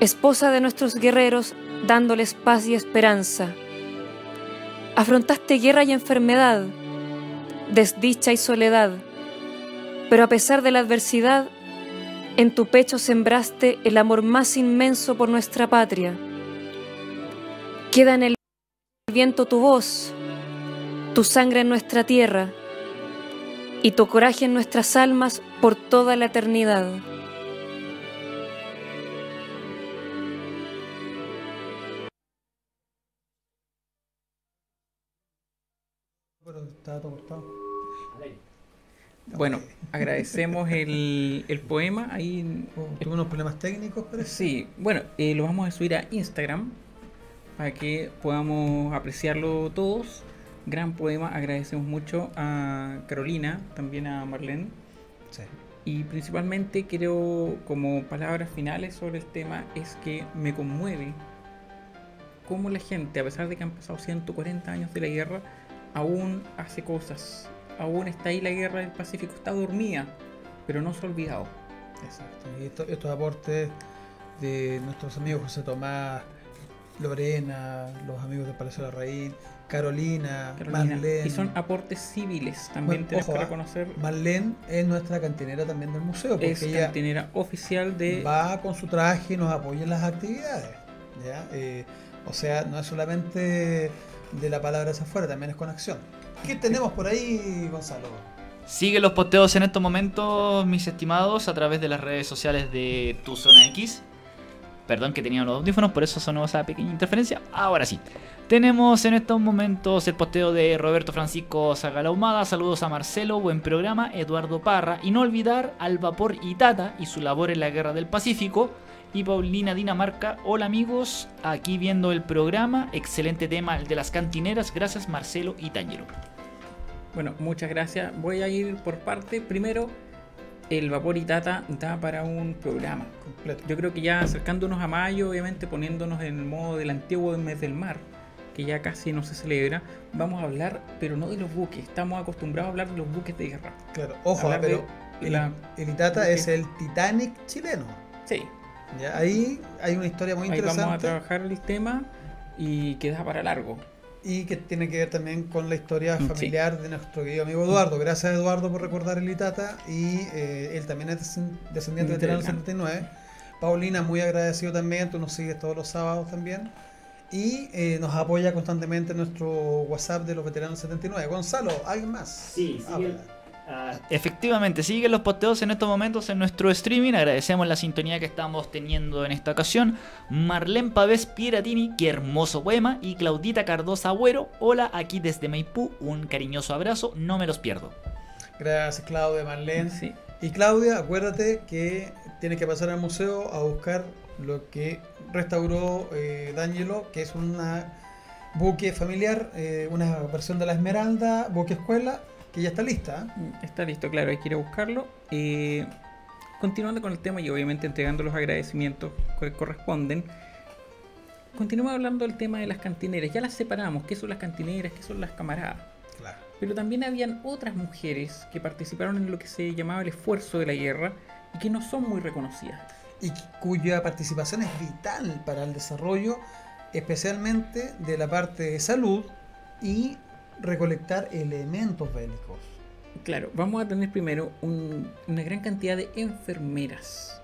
esposa de nuestros guerreros, dándoles paz y esperanza. Afrontaste guerra y enfermedad, desdicha y soledad, pero a pesar de la adversidad, en tu pecho sembraste el amor más inmenso por nuestra patria. Queda en el viento tu voz, tu sangre en nuestra tierra y tu coraje en nuestras almas por toda la eternidad. Todo cortado. Bueno, agradecemos el, el poema. Ahí, Oh, Tuve unos problemas técnicos, pero sí, bueno, eh, lo vamos a subir a Instagram para que podamos apreciarlo todos. Gran poema, agradecemos mucho a Carolina, también a Marlene. Sí. Y principalmente quiero, como palabras finales sobre el tema, es que me conmueve cómo la gente, a pesar de que han pasado 140 años de la guerra, aún hace cosas. Aún está ahí la guerra del Pacífico, está dormida, pero no se ha olvidado. Exacto. Y esto- estos aportes de nuestros amigos José Tomás, Lorena, los amigos del Palacio de la Raíz, Carolina, Carolina. Marlene. Y son aportes civiles, también Bueno, tenemos ojo, que ah, reconocer. Marlene es nuestra cantinera también del museo, porque Es ella cantinera oficial de va con su traje y nos apoya en las actividades. ¿ya? Eh, o sea, no es solamente de la palabra hacia afuera, también es con acción. ¿Qué tenemos por ahí, Gonzalo? Sigue los posteos en estos momentos, mis estimados, a través de las redes sociales de Tu Zona X. Perdón que tenía los audífonos, por eso sonó esa pequeña interferencia. Ahora sí. Tenemos en estos momentos el posteo de Roberto Francisco Zagalahumada. Saludos a Marcelo, buen programa. Eduardo Parra. Y no olvidar al Vapor Itata y su labor en la Guerra del Pacífico. Y Paulina Dinamarca. Hola amigos, aquí viendo el programa. Excelente tema el de las cantineras. Gracias Marcelo y Tañero. Bueno, muchas gracias. Voy a ir por parte. Primero, el vapor y tata da para un programa. Completo. Yo creo que ya acercándonos a mayo, obviamente poniéndonos en el modo del antiguo mes del mar, que ya casi no se celebra, vamos a hablar, pero no de los buques. Estamos acostumbrados a hablar de los buques de guerra. Claro, ojo, Hablar pero de el, la- el Itata es el Titanic chileno. Sí, ¿ya? Ahí hay una historia muy ahí vamos a interesante. trabajar el tema y queda para largo. y que tiene que ver también con la historia sí. familiar de nuestro querido amigo Eduardo. Gracias Eduardo por recordar el Itata y eh, él también es descendiente de Veterano Veterano. 79. Paulina, muy agradecido también, tú nos sigues todos los sábados también. Y eh, nos apoya constantemente en nuestro WhatsApp de los veteranos 79. Gonzalo, ¿alguien más? Sí, Habla. Efectivamente, siguen los posteos en estos momentos en nuestro streaming. Agradecemos la sintonía que estamos teniendo en esta ocasión. Marlene Pavés Pieratini, qué hermoso poema. Y Claudita Cardosa Agüero, hola, aquí desde Maipú. Un cariñoso abrazo, no me los pierdo. Gracias Claudia, Marlene. Sí. Y Claudia, acuérdate que tienes que pasar al museo a buscar lo que restauró eh, D'Angelo, que es una buque familiar, eh, una versión de la Esmeralda, buque escuela, que ya está lista. ¿eh? Está listo, claro, hay que ir a buscarlo. Eh, continuando con el tema y obviamente entregando los agradecimientos que corresponden, continuamos hablando del tema de las cantineras. Ya las separamos, qué son las cantineras, qué son las camaradas. Claro. Pero también habían otras mujeres que participaron en lo que se llamaba el esfuerzo de la guerra y que no son muy reconocidas. Y cuya participación es vital para el desarrollo, especialmente de la parte de salud y recolectar elementos bélicos. Claro, vamos a tener primero un- una gran cantidad de enfermeras.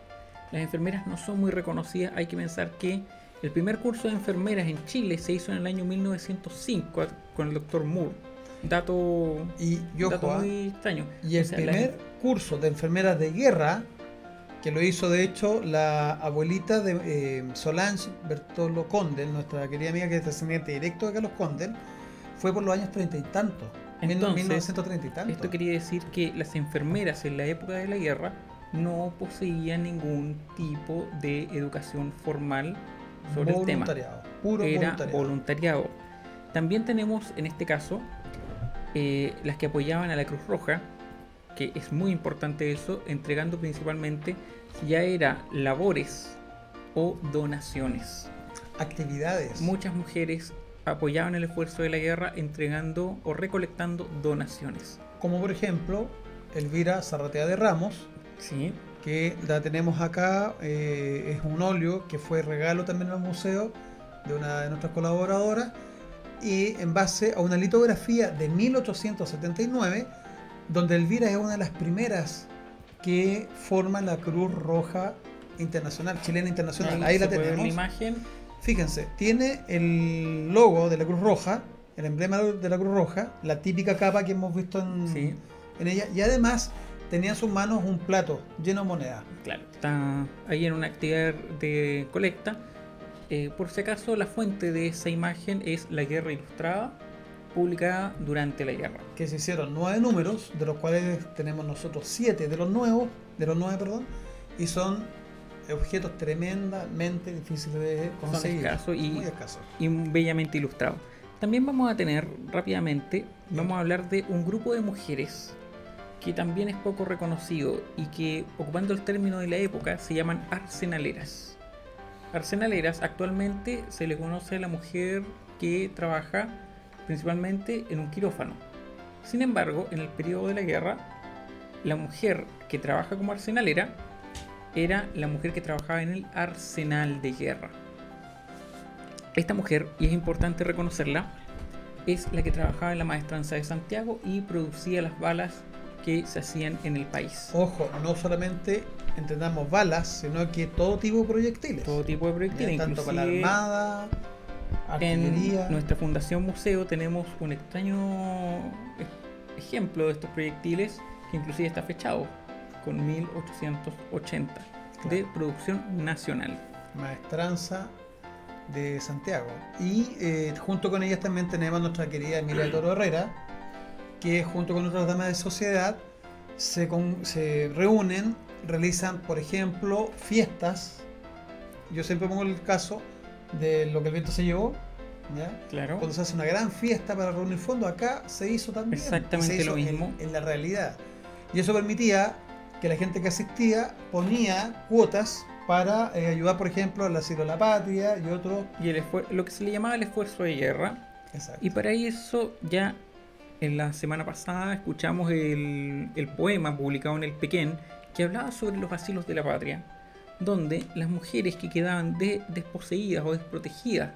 Las enfermeras no son muy reconocidas, hay que pensar que el primer curso de enfermeras en Chile se hizo en el año 1905 a- con el doctor Moore. Dato, Y, dato ¿ah? muy extraño. Y el O sea, la- primer curso de enfermeras de guerra, que lo hizo de hecho la abuelita de eh, Solange Bertolo Condel, nuestra querida amiga que es descendiente directo de Carlos Condel, fue por los años treinta y tantos. en Entonces, 1930 y tantos. Esto quería decir que las enfermeras en la época de la guerra no poseían ningún tipo de educación formal sobre el tema. Voluntariado, Puro era voluntariado. voluntariado. También tenemos en este caso eh, las que apoyaban a la Cruz Roja, que es muy importante eso, entregando principalmente ya era labores o donaciones. Actividades. Muchas mujeres apoyaban el esfuerzo de la guerra entregando o recolectando donaciones. Como por ejemplo, Elvira Zarratea de Ramos, Sí, que la tenemos acá, eh, es un óleo que fue regalo también al museo de una de nuestras colaboradoras y en base a una litografía de 1879 donde Elvira es una de las primeras que forma la Cruz Roja Internacional, chilena internacional. Ahí, la puede ver tenemos. la imagen. Fíjense, tiene el logo de la Cruz Roja, el emblema de la Cruz Roja, la típica capa que hemos visto en, Sí, en ella, y además tenía en sus manos un plato lleno de monedas. claro. Está ahí en una actividad de colecta. Eh, por si acaso, la fuente de esa imagen es La Guerra Ilustrada, publicada durante la guerra. que se hicieron nueve números, de los cuales tenemos nosotros siete de los nuevos, de los nueve, perdón, y son objetos tremendamente difíciles de conseguir. escasos y- muy escasos. y bellamente ilustrado. También vamos a tener rápidamente, vamos a hablar de un grupo de mujeres que también es poco reconocido y que, ocupando el término de la época, se llaman arsenaleras. Arsenaleras actualmente se le conoce a la mujer que trabaja principalmente en un quirófano. Sin embargo, en el periodo de la guerra, la mujer que trabaja como arsenalera era la mujer que trabajaba en el arsenal de guerra. Esta mujer, y es importante reconocerla, es la que trabajaba en la maestranza de Santiago y producía las balas que se hacían en el país. Ojo, no solamente entendamos balas, sino que todo tipo de proyectiles. Todo tipo de proyectiles, tanto para la armada, artillería. en nuestra fundación museo tenemos un extraño ej- ejemplo de estos proyectiles que inclusive está fechado con 1880 de Claro. producción nacional. maestranza de Santiago. Y eh, junto con ellas también tenemos a nuestra querida Emilia Toro Herrera, que junto con otras damas de sociedad se, con- se reúnen, realizan, por ejemplo, fiestas. Yo siempre pongo el caso de lo que el viento se llevó. ¿ya? Claro. Cuando se hace una gran fiesta para reunir fondos, acá se hizo también. Exactamente se lo hizo en- mismo. En, la realidad. Y eso permitía que la gente que asistía ponía cuotas para eh, ayudar, por ejemplo, al asilo de la patria y otros. Y el lo que se le llamaba el esfuerzo de guerra. Exacto. Y para eso ya en la semana pasada escuchamos el, el poema publicado en el Pequén que hablaba sobre los asilos de la patria, donde las mujeres que quedaban de- desposeídas o desprotegidas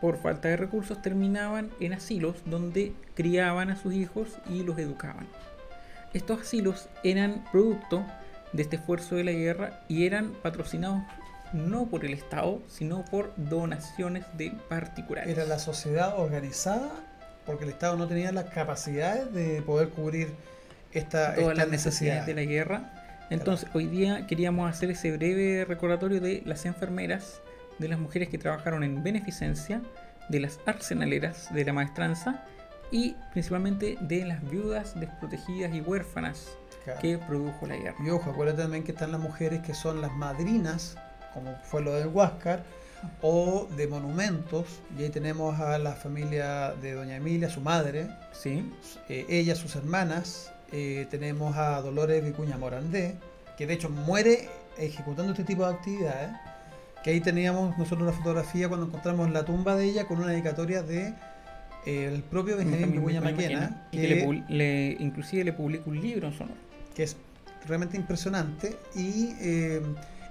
por falta de recursos, terminaban en asilos donde criaban a sus hijos y los educaban. Estos asilos eran producto de este esfuerzo de la guerra y eran patrocinados no por el Estado, sino por donaciones de particulares. Era la sociedad organizada porque el Estado no tenía las capacidades de poder cubrir esta, todas las necesidades necesidades. de la guerra. Entonces, hoy día queríamos hacer ese breve recordatorio de las enfermeras, de las mujeres que trabajaron en beneficencia, de las arsenaleras de la maestranza y principalmente de las viudas desprotegidas y huérfanas Claro. que produjo la guerra. Y ojo, acuérdate también que están las mujeres que son las madrinas, como fue lo del Huáscar, o de monumentos. Y ahí tenemos a la familia de Doña Emilia, su madre, Sí, eh, ella, sus hermanas. eh, tenemos a Dolores Vicuña Morandé, que de hecho muere ejecutando este tipo de actividades. Que ahí teníamos nosotros una fotografía cuando encontramos la tumba de ella con una dedicatoria de el propio Benjamín Vicuña Maquena, y que le, le- inclusive le publica un libro en su honor. que es realmente impresionante y, eh,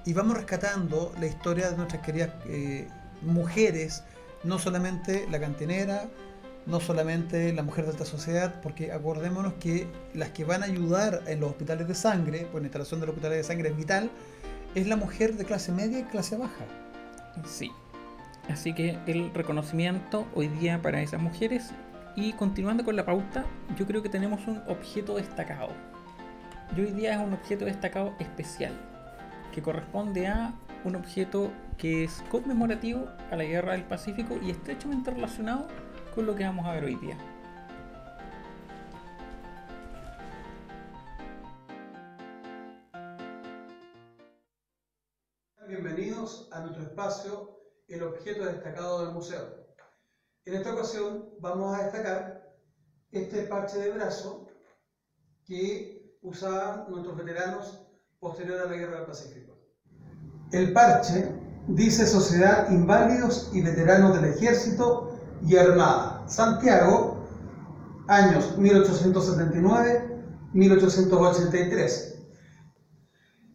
y vamos rescatando la historia de nuestras queridas eh, mujeres, no solamente la cantinera, no solamente la mujer de alta sociedad, porque acordémonos que las que van a ayudar en los hospitales de sangre, pues la instalación de los hospitales de sangre es vital, es la mujer de clase media y clase baja. Sí. Así que el reconocimiento hoy día para esas mujeres. Y continuando con la pauta, yo creo que tenemos un objeto destacado. Y hoy día es un objeto destacado especial, que corresponde a un objeto que es conmemorativo a la Guerra del Pacífico y estrechamente relacionado con lo que vamos a ver hoy día. Bienvenidos a nuestro espacio, el objeto destacado del museo. En esta ocasión vamos a destacar este parche de brazo que usaban nuestros veteranos posterior a la Guerra del Pacífico. El parche dice Sociedad Inválidos y Veteranos del Ejército y Armada, Santiago, años 1879-1883.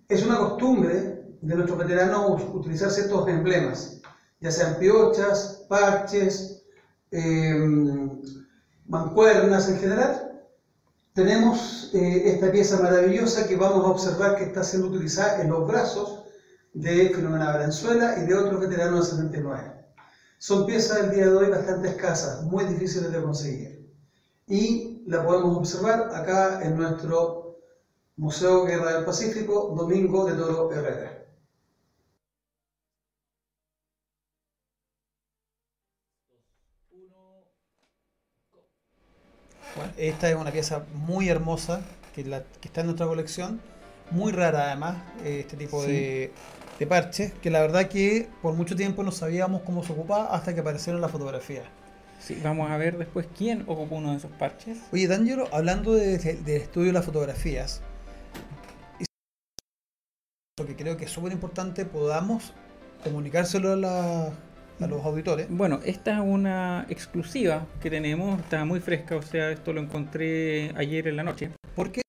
Es una costumbre de nuestros veteranos utilizar ciertos emblemas, ya sean piochas, parches, eh, mancuernas en general. Tenemos eh, esta pieza maravillosa que vamos a observar que está siendo utilizada en los brazos de Filomena Valenzuela y de otros veteranos del 79. Son piezas del día de hoy bastante escasas, muy difíciles de conseguir. Y la podemos observar acá en nuestro Museo Guerra del Pacífico, Domingo de Toro Herrera. Bueno, esta es una pieza muy hermosa que, la- que está en nuestra colección, muy rara además, eh, este tipo Sí. de, de parches, que la verdad que por mucho tiempo no sabíamos cómo se ocupaba hasta que aparecieron las fotografías. Sí, vamos a ver después quién ocupó uno de esos parches. Oye, D'Angelo, hablando de- de- del estudio de las fotografías, lo que creo que es súper importante, podamos comunicárselo a, la- a los auditores. Bueno, esta es una exclusiva que tenemos, está muy fresca, o sea, esto lo encontré ayer en la noche. Porque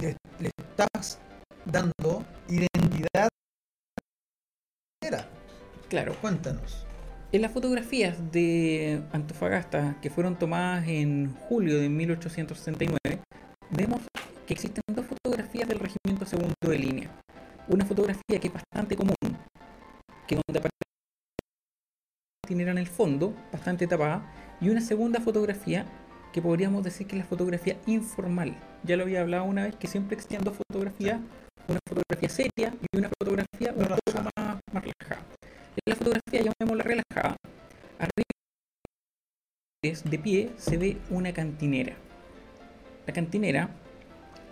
le, le estás dando identidad. Claro, Cuéntanos. en las fotografías de Antofagasta que fueron tomadas en julio de 1869, vemos que existen dos fotografías del regimiento segundo de línea. Una fotografía que es bastante común, que donde aparece en el fondo, bastante tapada, y una segunda fotografía que podríamos decir que es la fotografía informal. Ya lo había hablado una vez que siempre existían dos fotografías, una fotografía seria y una fotografía un poco más, más relajada. En la fotografía llamémosla relajada, arriba de pie se ve una cantinera. La cantinera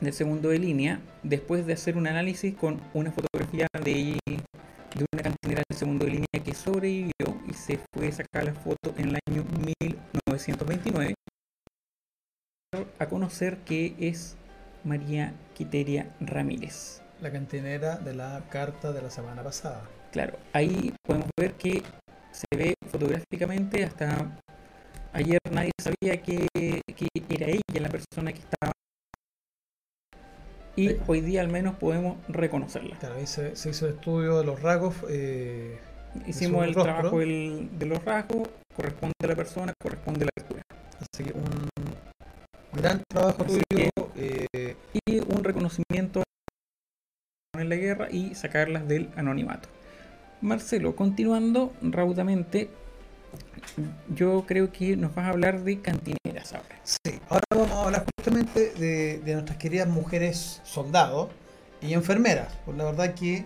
del segundo de línea, después de hacer un análisis con una fotografía de, de una cantinera del segundo de línea sobrevivió y se fue a sacar la foto en el año 1929, a conocer que es María Quiteria Ramírez. La cantinera de la carta de la semana pasada. Claro, ahí podemos ver que se ve fotográficamente hasta ayer nadie sabía que, que era ella la persona que estaba y hoy día al menos podemos reconocerla. Claro, ahí se, se hizo el estudio de los rasgos. eh, Hicimos el rostro. trabajo del- de los rasgos corresponde a la persona, corresponde a la altura. Así que un gran trabajo Así tuyo. que- eh, Y un reconocimiento en la guerra y sacarlas del anonimato. Marcelo, continuando raudamente, yo creo que nos vas a hablar de cantineras ahora. Sí, ahora vamos a hablar justamente de, de nuestras queridas mujeres soldados y enfermeras. Pues la verdad que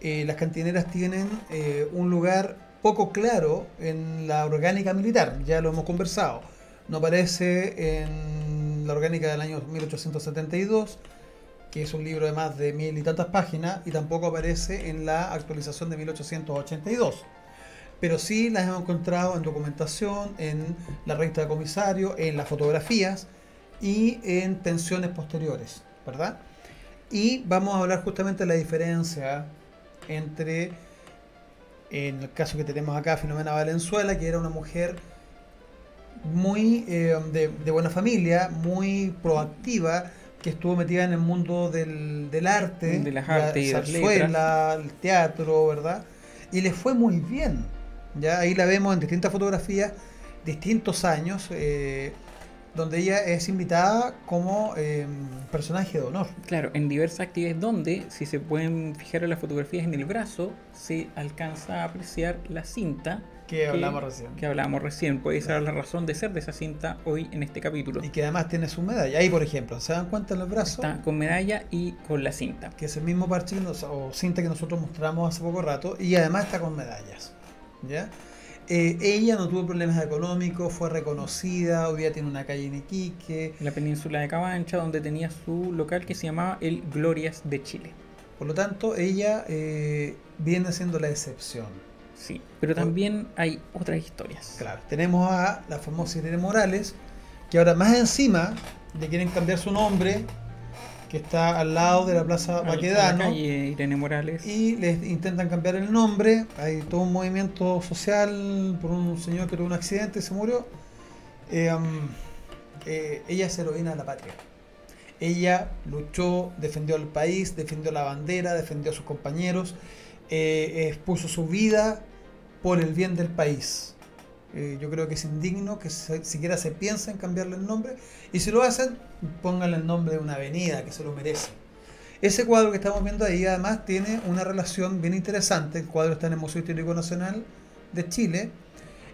eh, las cantineras tienen eh, un lugar poco claro en la orgánica militar, ya lo hemos conversado. No aparece en la orgánica del año 1872, que es un libro de más de mil y tantas páginas, y tampoco aparece en la actualización de 1882 pero sí las hemos encontrado en documentación, en la revista de comisario, en las fotografías y en pensiones posteriores, ¿verdad? Y vamos a hablar justamente de la diferencia entre, en el caso que tenemos acá, Filomena Valenzuela, que era una mujer muy eh, de, de buena familia, muy proactiva, que estuvo metida en el mundo del, del arte, De las la artes y las zarzuela, el teatro, ¿verdad? Y le fue muy bien. Ya ahí la vemos en distintas fotografías, distintos años, eh, donde ella es invitada como eh, personaje de honor. Claro, en diversas actividades donde, si se pueden fijar en las fotografías en el brazo, se alcanza a apreciar la cinta Que hablamos recién. que hablábamos recién. Puede ser la razón de ser de esa cinta hoy en este capítulo. Y que además tiene su medalla. Ahí, por ejemplo, ¿se dan cuenta en los brazos? Está con medalla y con la cinta. Que es el mismo parche o cinta que nosotros mostramos hace poco rato. Y además está con medallas. ¿ya? Eh, ella no tuvo problemas económicos, fue reconocida. Hoy día tiene una calle en Iquique. En la península de Cabancha, donde tenía su local que se llamaba el Glorias de Chile. Por lo tanto, ella eh, viene siendo la excepción. Sí, pero también hay otras historias. Claro, tenemos a la famosa Irene Morales, que ahora más encima le quieren cambiar su nombre, que está al lado de la Plaza Al- la Baquedano, calle Irene Morales. y les intentan cambiar el nombre. Hay todo un movimiento social por un señor que tuvo un accidente y se murió. Eh, um, eh, ella es heroína de la patria. Ella luchó, defendió el país, defendió la bandera, defendió a sus compañeros, eh, expuso su vida por el bien del país. Eh, yo creo que es indigno que siquiera se piensa en cambiarle el nombre. Y si lo hacen, pónganle el nombre de una avenida que se lo merece. Ese cuadro que estamos viendo ahí además tiene una relación bien interesante. El cuadro está en el Museo Histórico Nacional de Chile.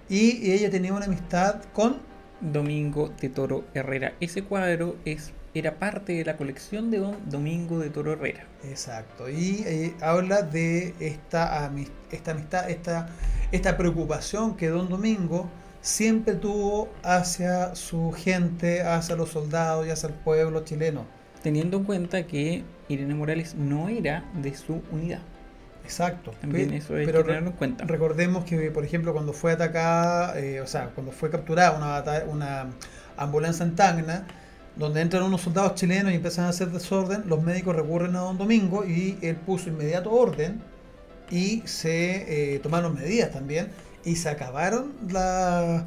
Y ella tenía una amistad con Domingo de Toro Herrera. Ese cuadro es, era parte de la colección de don Domingo de Toro Herrera. Exacto, y eh, habla de esta, esta amistad, esta, esta preocupación que Don Domingo siempre tuvo hacia su gente, hacia los soldados y hacia el pueblo chileno. Teniendo en cuenta que Irene Morales no era de su unidad. Exacto. También Pe- eso hay pero que tenerlo en cuenta. Recordemos que, por ejemplo, cuando fue atacada, eh, o sea, cuando fue capturada una, una ambulancia en Tacna, donde entran unos soldados chilenos y empiezan a hacer desorden, los médicos recurren a Don Domingo y él puso inmediato orden y se eh, tomaron medidas también y se acabaron las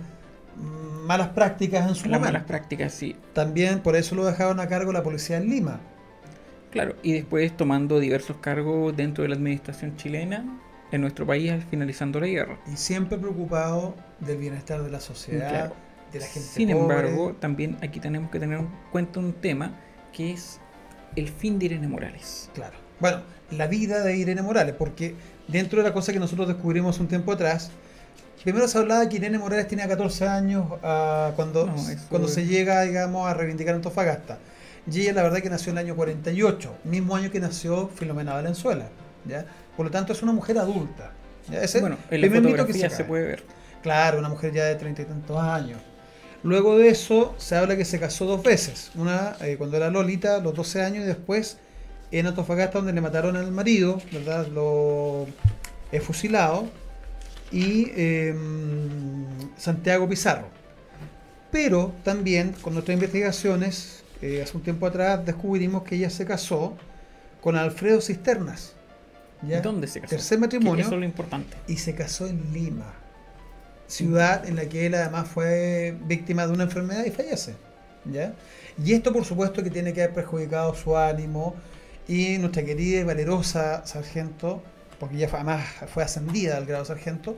malas prácticas en su Las momento. malas prácticas, sí. También por eso lo dejaron a cargo la policía en Lima. Claro, y después tomando diversos cargos dentro de la administración chilena en nuestro país al finalizando la guerra. Y siempre preocupado del bienestar de la sociedad, Claro. De la gente Sin pobre. embargo, también aquí tenemos que tener en cuenta un tema que es el fin de Irene Morales. Claro. Bueno, la vida de Irene Morales, porque dentro de la cosa que nosotros descubrimos un tiempo atrás, primero se hablaba que Irene Morales tenía 14 años ah, cuando, No, cuando se llega, digamos, a reivindicar Antofagasta. Y ella, la verdad, que nació en el año 48, mismo año que nació Filomena Valenzuela. ¿ya? Por lo tanto, es una mujer adulta. ¿ya? Ese bueno, en la primer mito que fotografía se cae. puede ver. Claro, una mujer ya de treinta y tantos años. Luego de eso, se habla que se casó dos veces. Una eh, cuando era Lolita, los 12 años, y después en Antofagasta, donde le mataron al marido, ¿verdad? Lo he fusilado. Y eh, Santiago Pizarro. Pero también, con nuestras investigaciones, eh, hace un tiempo atrás descubrimos que ella se casó con Alfredo Cisternas. ¿ya? ¿Dónde se casó? Tercer matrimonio Eso es lo importante. y se casó en Lima, ciudad en la que él además fue víctima de una enfermedad y fallece. ¿ya? Y esto por supuesto que tiene que haber perjudicado su ánimo y nuestra querida y valerosa sargento, porque ella fue- además fue ascendida al grado de sargento,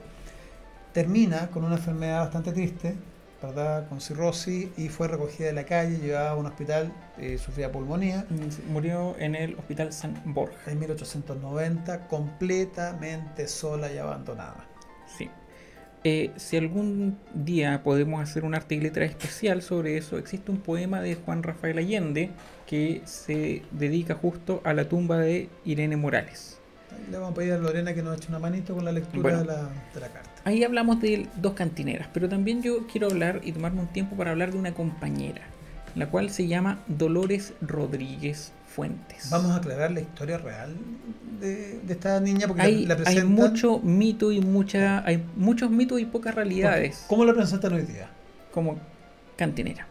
termina con una enfermedad bastante triste, ¿verdad? Con cirrosis y fue recogida de la calle, llevada a un hospital, eh, sufría pulmonía. Murió en el Hospital San Borja. En 1890, completamente sola y abandonada. Sí. Eh, si algún día podemos hacer un arte y letra especial sobre eso, existe un poema de Juan Rafael Allende que se dedica justo a la tumba de Irene Morales. Le vamos a pedir a Lorena que nos eche una manito con la lectura Bueno. de, la, de la carta. Ahí hablamos de dos cantineras, pero también yo quiero hablar y tomarme un tiempo para hablar de una compañera, la cual se llama Dolores Rodríguez Fuentes. Vamos a aclarar la historia real de, de esta niña porque hay, la, la hay presentan. mucho mito y mucha, hay muchos mitos y pocas realidades ¿Cómo la presentan hoy día? como cantinera.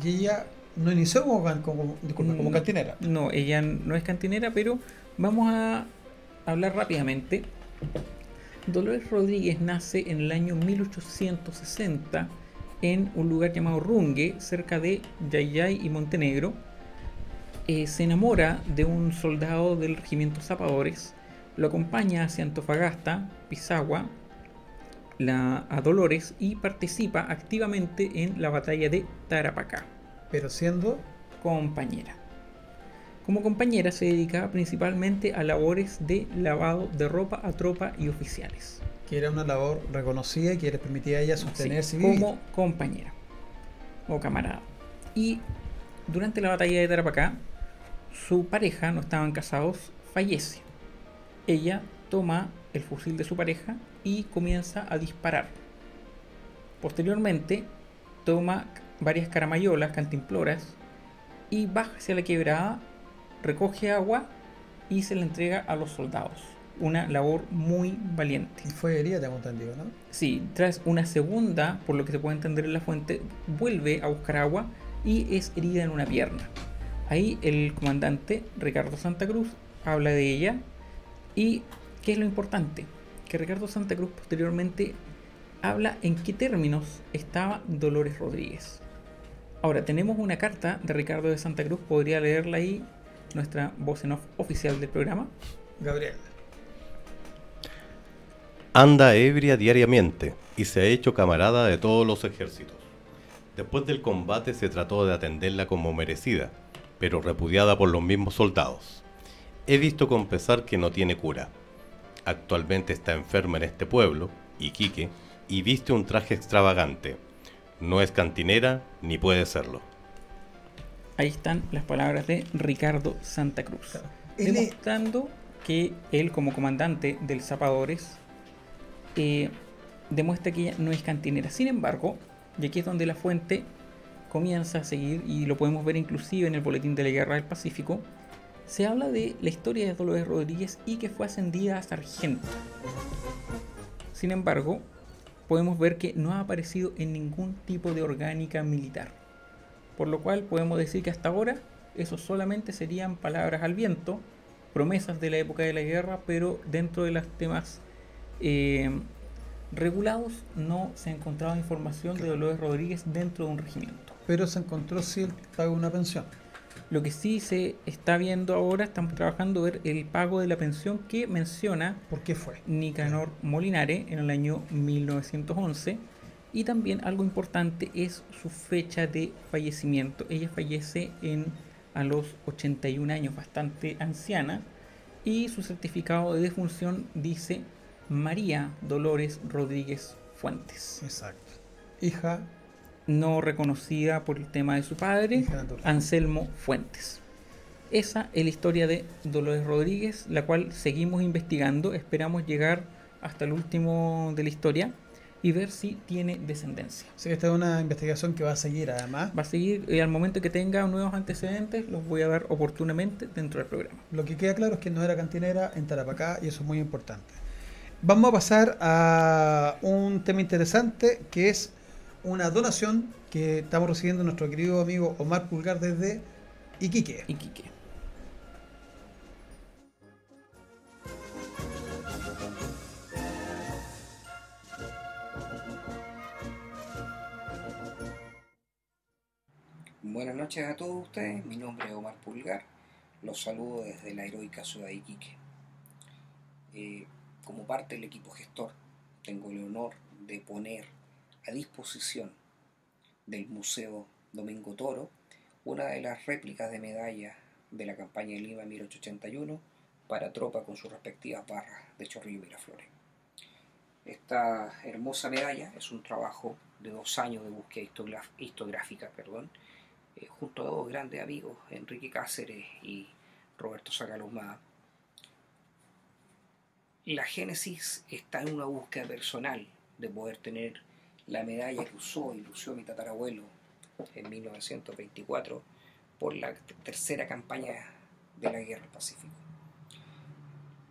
Y ella no inició como, can- como, disculpa, como Mm, cantinera. No, ella no es cantinera, pero vamos a hablar rápidamente. Dolores Rodríguez nace en el año 1860 en un lugar llamado Rungue, cerca de Yayay y Montenegro. Eh, se enamora de un soldado del regimiento Zapadores, lo acompaña hacia Antofagasta, Pisagua, la, a Dolores y participa activamente en la batalla de Tarapacá Pero siendo compañera. Como compañera se dedicaba principalmente a labores de lavado de ropa a tropa y oficiales. que era una labor reconocida y que le permitía a ella sostenerse Sí, como compañera o camarada. Y durante la batalla de Tarapacá, su pareja, no estaban casados, fallece. Ella toma el fusil de su pareja y comienza a disparar. Posteriormente, toma varias caramayolas, cantimploras, y baja hacia la quebrada, recoge agua y se la entrega a los soldados. Una labor muy valiente. Y fue herida, tengo entendido, ¿no? Sí, tras una segunda, por lo que se puede entender en la fuente, vuelve a buscar agua y es herida en una pierna. Ahí el comandante Ricardo Santa Cruz habla de ella y ¿qué es lo importante? Que Ricardo Santa Cruz posteriormente habla en qué términos estaba Dolores Rodríguez. Ahora, tenemos una carta de Ricardo de Santa Cruz, podría leerla ahí nuestra voz en off oficial del programa. Gabriel. Anda ebria diariamente y se ha hecho camarada de todos los ejércitos. Después del combate se trató de atenderla como merecida, pero repudiada por los mismos soldados. He visto con pesar que no tiene cura. Actualmente está enferma en este pueblo, Iquique, y viste un traje extravagante. No es cantinera ni puede serlo. Ahí están las palabras de Ricardo Santa Cruz. Demostrando que él como comandante del Zapadores eh, demuestra que ella no es cantinera. Sin embargo, y aquí es donde la fuente comienza a seguir, y lo podemos ver inclusive en el Boletín de la Guerra del Pacífico, se habla de la historia de Dolores Rodríguez y que fue ascendida a sargento. Sin embargo, podemos ver que no ha aparecido en ningún tipo de orgánica militar. Por lo cual podemos decir que hasta ahora eso solamente serían palabras al viento, promesas de la época de la guerra, pero dentro de los temas eh, regulados no se ha encontrado información de Dolores Rodríguez dentro de un regimiento. Pero se encontró pago de una pensión. Lo que sí se está viendo ahora, estamos trabajando ver el pago de la pensión que menciona ¿Por qué fue? Nicanor Molinare en el año 1911 y también algo importante es su fecha de fallecimiento. Ella fallece en a los 81 años, bastante anciana, y su certificado de defunción dice María Dolores Rodríguez Fuentes, Exacto. Hija, no reconocida por el tema de su padre. Anselmo Fuentes. Esa es la historia de Dolores Rodríguez, la cual seguimos investigando. Esperamos llegar hasta el último de la historia y ver si tiene descendencia. Que esta es una investigación que va a seguir además. Va a seguir y al momento que tenga nuevos antecedentes los voy a dar oportunamente dentro del programa. Lo que queda claro es que no era cantinera en Tarapacá y eso es muy importante. Vamos a pasar a un tema interesante que es una donación que estamos recibiendo nuestro querido amigo Omar Pulgar desde Iquique. Iquique. Buenas noches a todos ustedes, mi nombre es Omar Pulgar, los saludo desde la heroica ciudad de Iquique. Eh, como parte del equipo gestor, tengo el honor de poner a disposición del Museo Domingo Toro una de las réplicas de medalla de la campaña de Lima 1881 para tropa con sus respectivas barras de Chorrillo y Miraflores. Esta hermosa medalla es un trabajo de dos años de búsqueda histográfica, perdón, eh, junto a dos grandes amigos, Enrique Cáceres y Roberto Sagalomada. La génesis está en una búsqueda personal de poder tener la medalla que usó y lució mi tatarabuelo en 1924 por la tercera campaña de la Guerra del Pacífico.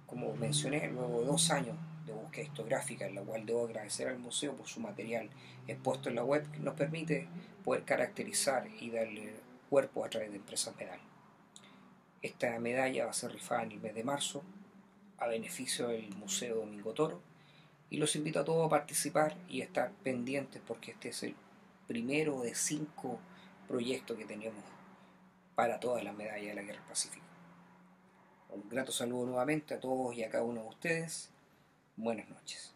Como mencioné, luego de dos años de búsqueda histográfica, en la cual debo agradecer al museo por su material expuesto en la web, que nos permite poder caracterizar y darle cuerpo a través de empresas medal. Esta medalla va a ser rifada en el mes de marzo a beneficio del Museo Domingo Toro y los invito a todos a participar y estar pendientes porque este es el primero de cinco proyectos que tenemos para todas las medallas de la Guerra Pacífica. Un grato saludo nuevamente a todos y a cada uno de ustedes. Buenas noches.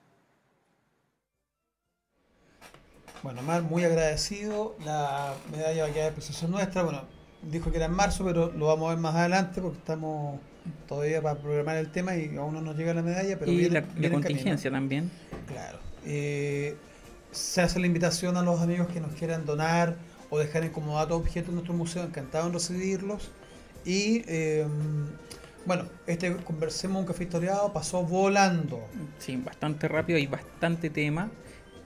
Bueno, Mar, muy agradecido. La medalla va a quedar de nuestra. Bueno, dijo que era en marzo, pero lo vamos a ver más adelante porque estamos todavía para programar el tema y aún no nos llega la medalla. Pero y viene, la, viene contingencia camino. también. Claro. Eh, se hace la invitación a los amigos que nos quieran donar o dejar en como dato objeto en nuestro museo, encantado en recibirlos. Y eh, bueno, este Conversemos un café historiado pasó volando. Sí, bastante rápido y bastante tema.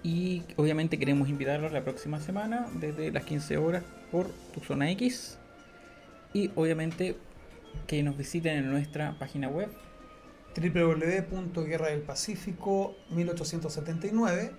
Y obviamente queremos invitarlos la próxima semana desde las 15 horas por tu zona X. Y obviamente que nos visiten en nuestra página web www.guerra del Pacífico 1879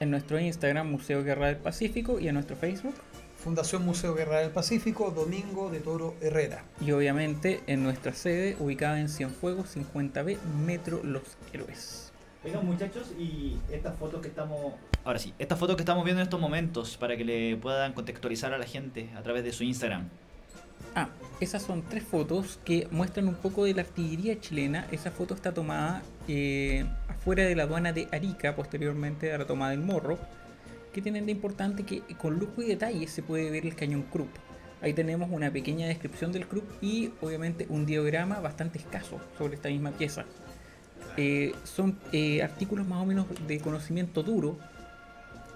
en nuestro Instagram Museo Guerra del Pacífico y en nuestro Facebook Fundación Museo Guerra del Pacífico Domingo de Toro Herrera y obviamente en nuestra sede ubicada en Cienfuegos 50B Metro Los Héroes. Oigan muchachos, y estas fotos que estamos... Ahora sí, estas fotos que estamos viendo en estos momentos para que le puedan contextualizar a la gente a través de su Instagram. Ah, esas son tres fotos que muestran un poco de la artillería chilena. Esa foto está tomada eh, afuera de la aduana de Arica, posteriormente a la toma del Morro. Que tienen de importante que con lujo y detalle se puede ver el cañón Krupp. Ahí tenemos una pequeña descripción del Krupp y obviamente un diagrama bastante escaso sobre esta misma pieza. Eh, son eh, artículos más o menos de conocimiento duro,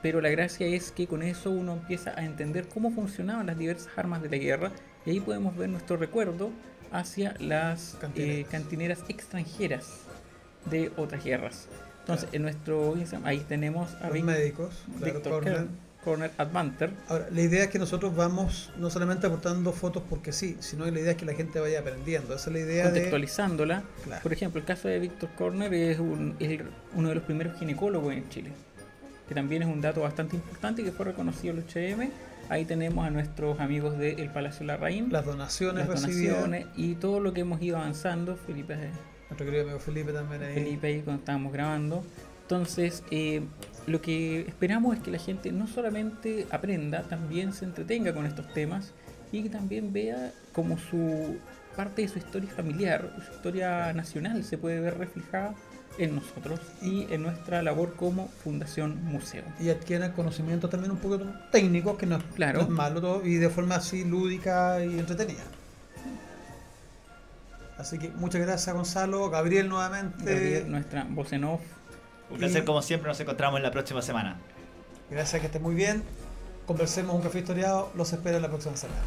pero la gracia es que con eso uno empieza a entender cómo funcionaban las diversas armas de la guerra y ahí podemos ver nuestro recuerdo hacia las Cantineras. eh, cantineras extranjeras de otras guerras. Entonces, en nuestro Instagram, ahí tenemos a los Vic- médicos claro, Victor Corner. Kern, Corner Advanter. Ahora, la idea es que nosotros vamos no solamente aportando fotos porque sí, sino que la idea es que la gente vaya aprendiendo. Esa es la idea de... contextualizándola. Claro. Por ejemplo, el caso de Víctor Corner es, un- es uno de los primeros ginecólogos en Chile, que también es un dato bastante importante que fue reconocido el 8M. Ahí tenemos a nuestros amigos del Palacio Larraín, Las donaciones las donaciones y todo lo que hemos ido avanzando. Felipe, Nuestro querido amigo Felipe también ahí. Felipe ahí cuando estábamos grabando. Entonces, eh, lo que esperamos es que la gente no solamente aprenda, también se entretenga con estos temas y que también vea como su parte de su historia familiar, su historia nacional se puede ver reflejada en nosotros y en nuestra labor como Fundación Museo. Y adquieran conocimientos también un poco técnicos, que no, Claro. no es malo todo, y de forma así lúdica y entretenida. Así que muchas gracias Gonzalo, Gabriel nuevamente. Gabriel, nuestra voz en off. Un placer Y- como siempre, nos encontramos la próxima semana. Gracias, que esté muy bien. Conversemos un café historiado. Los espero la próxima semana.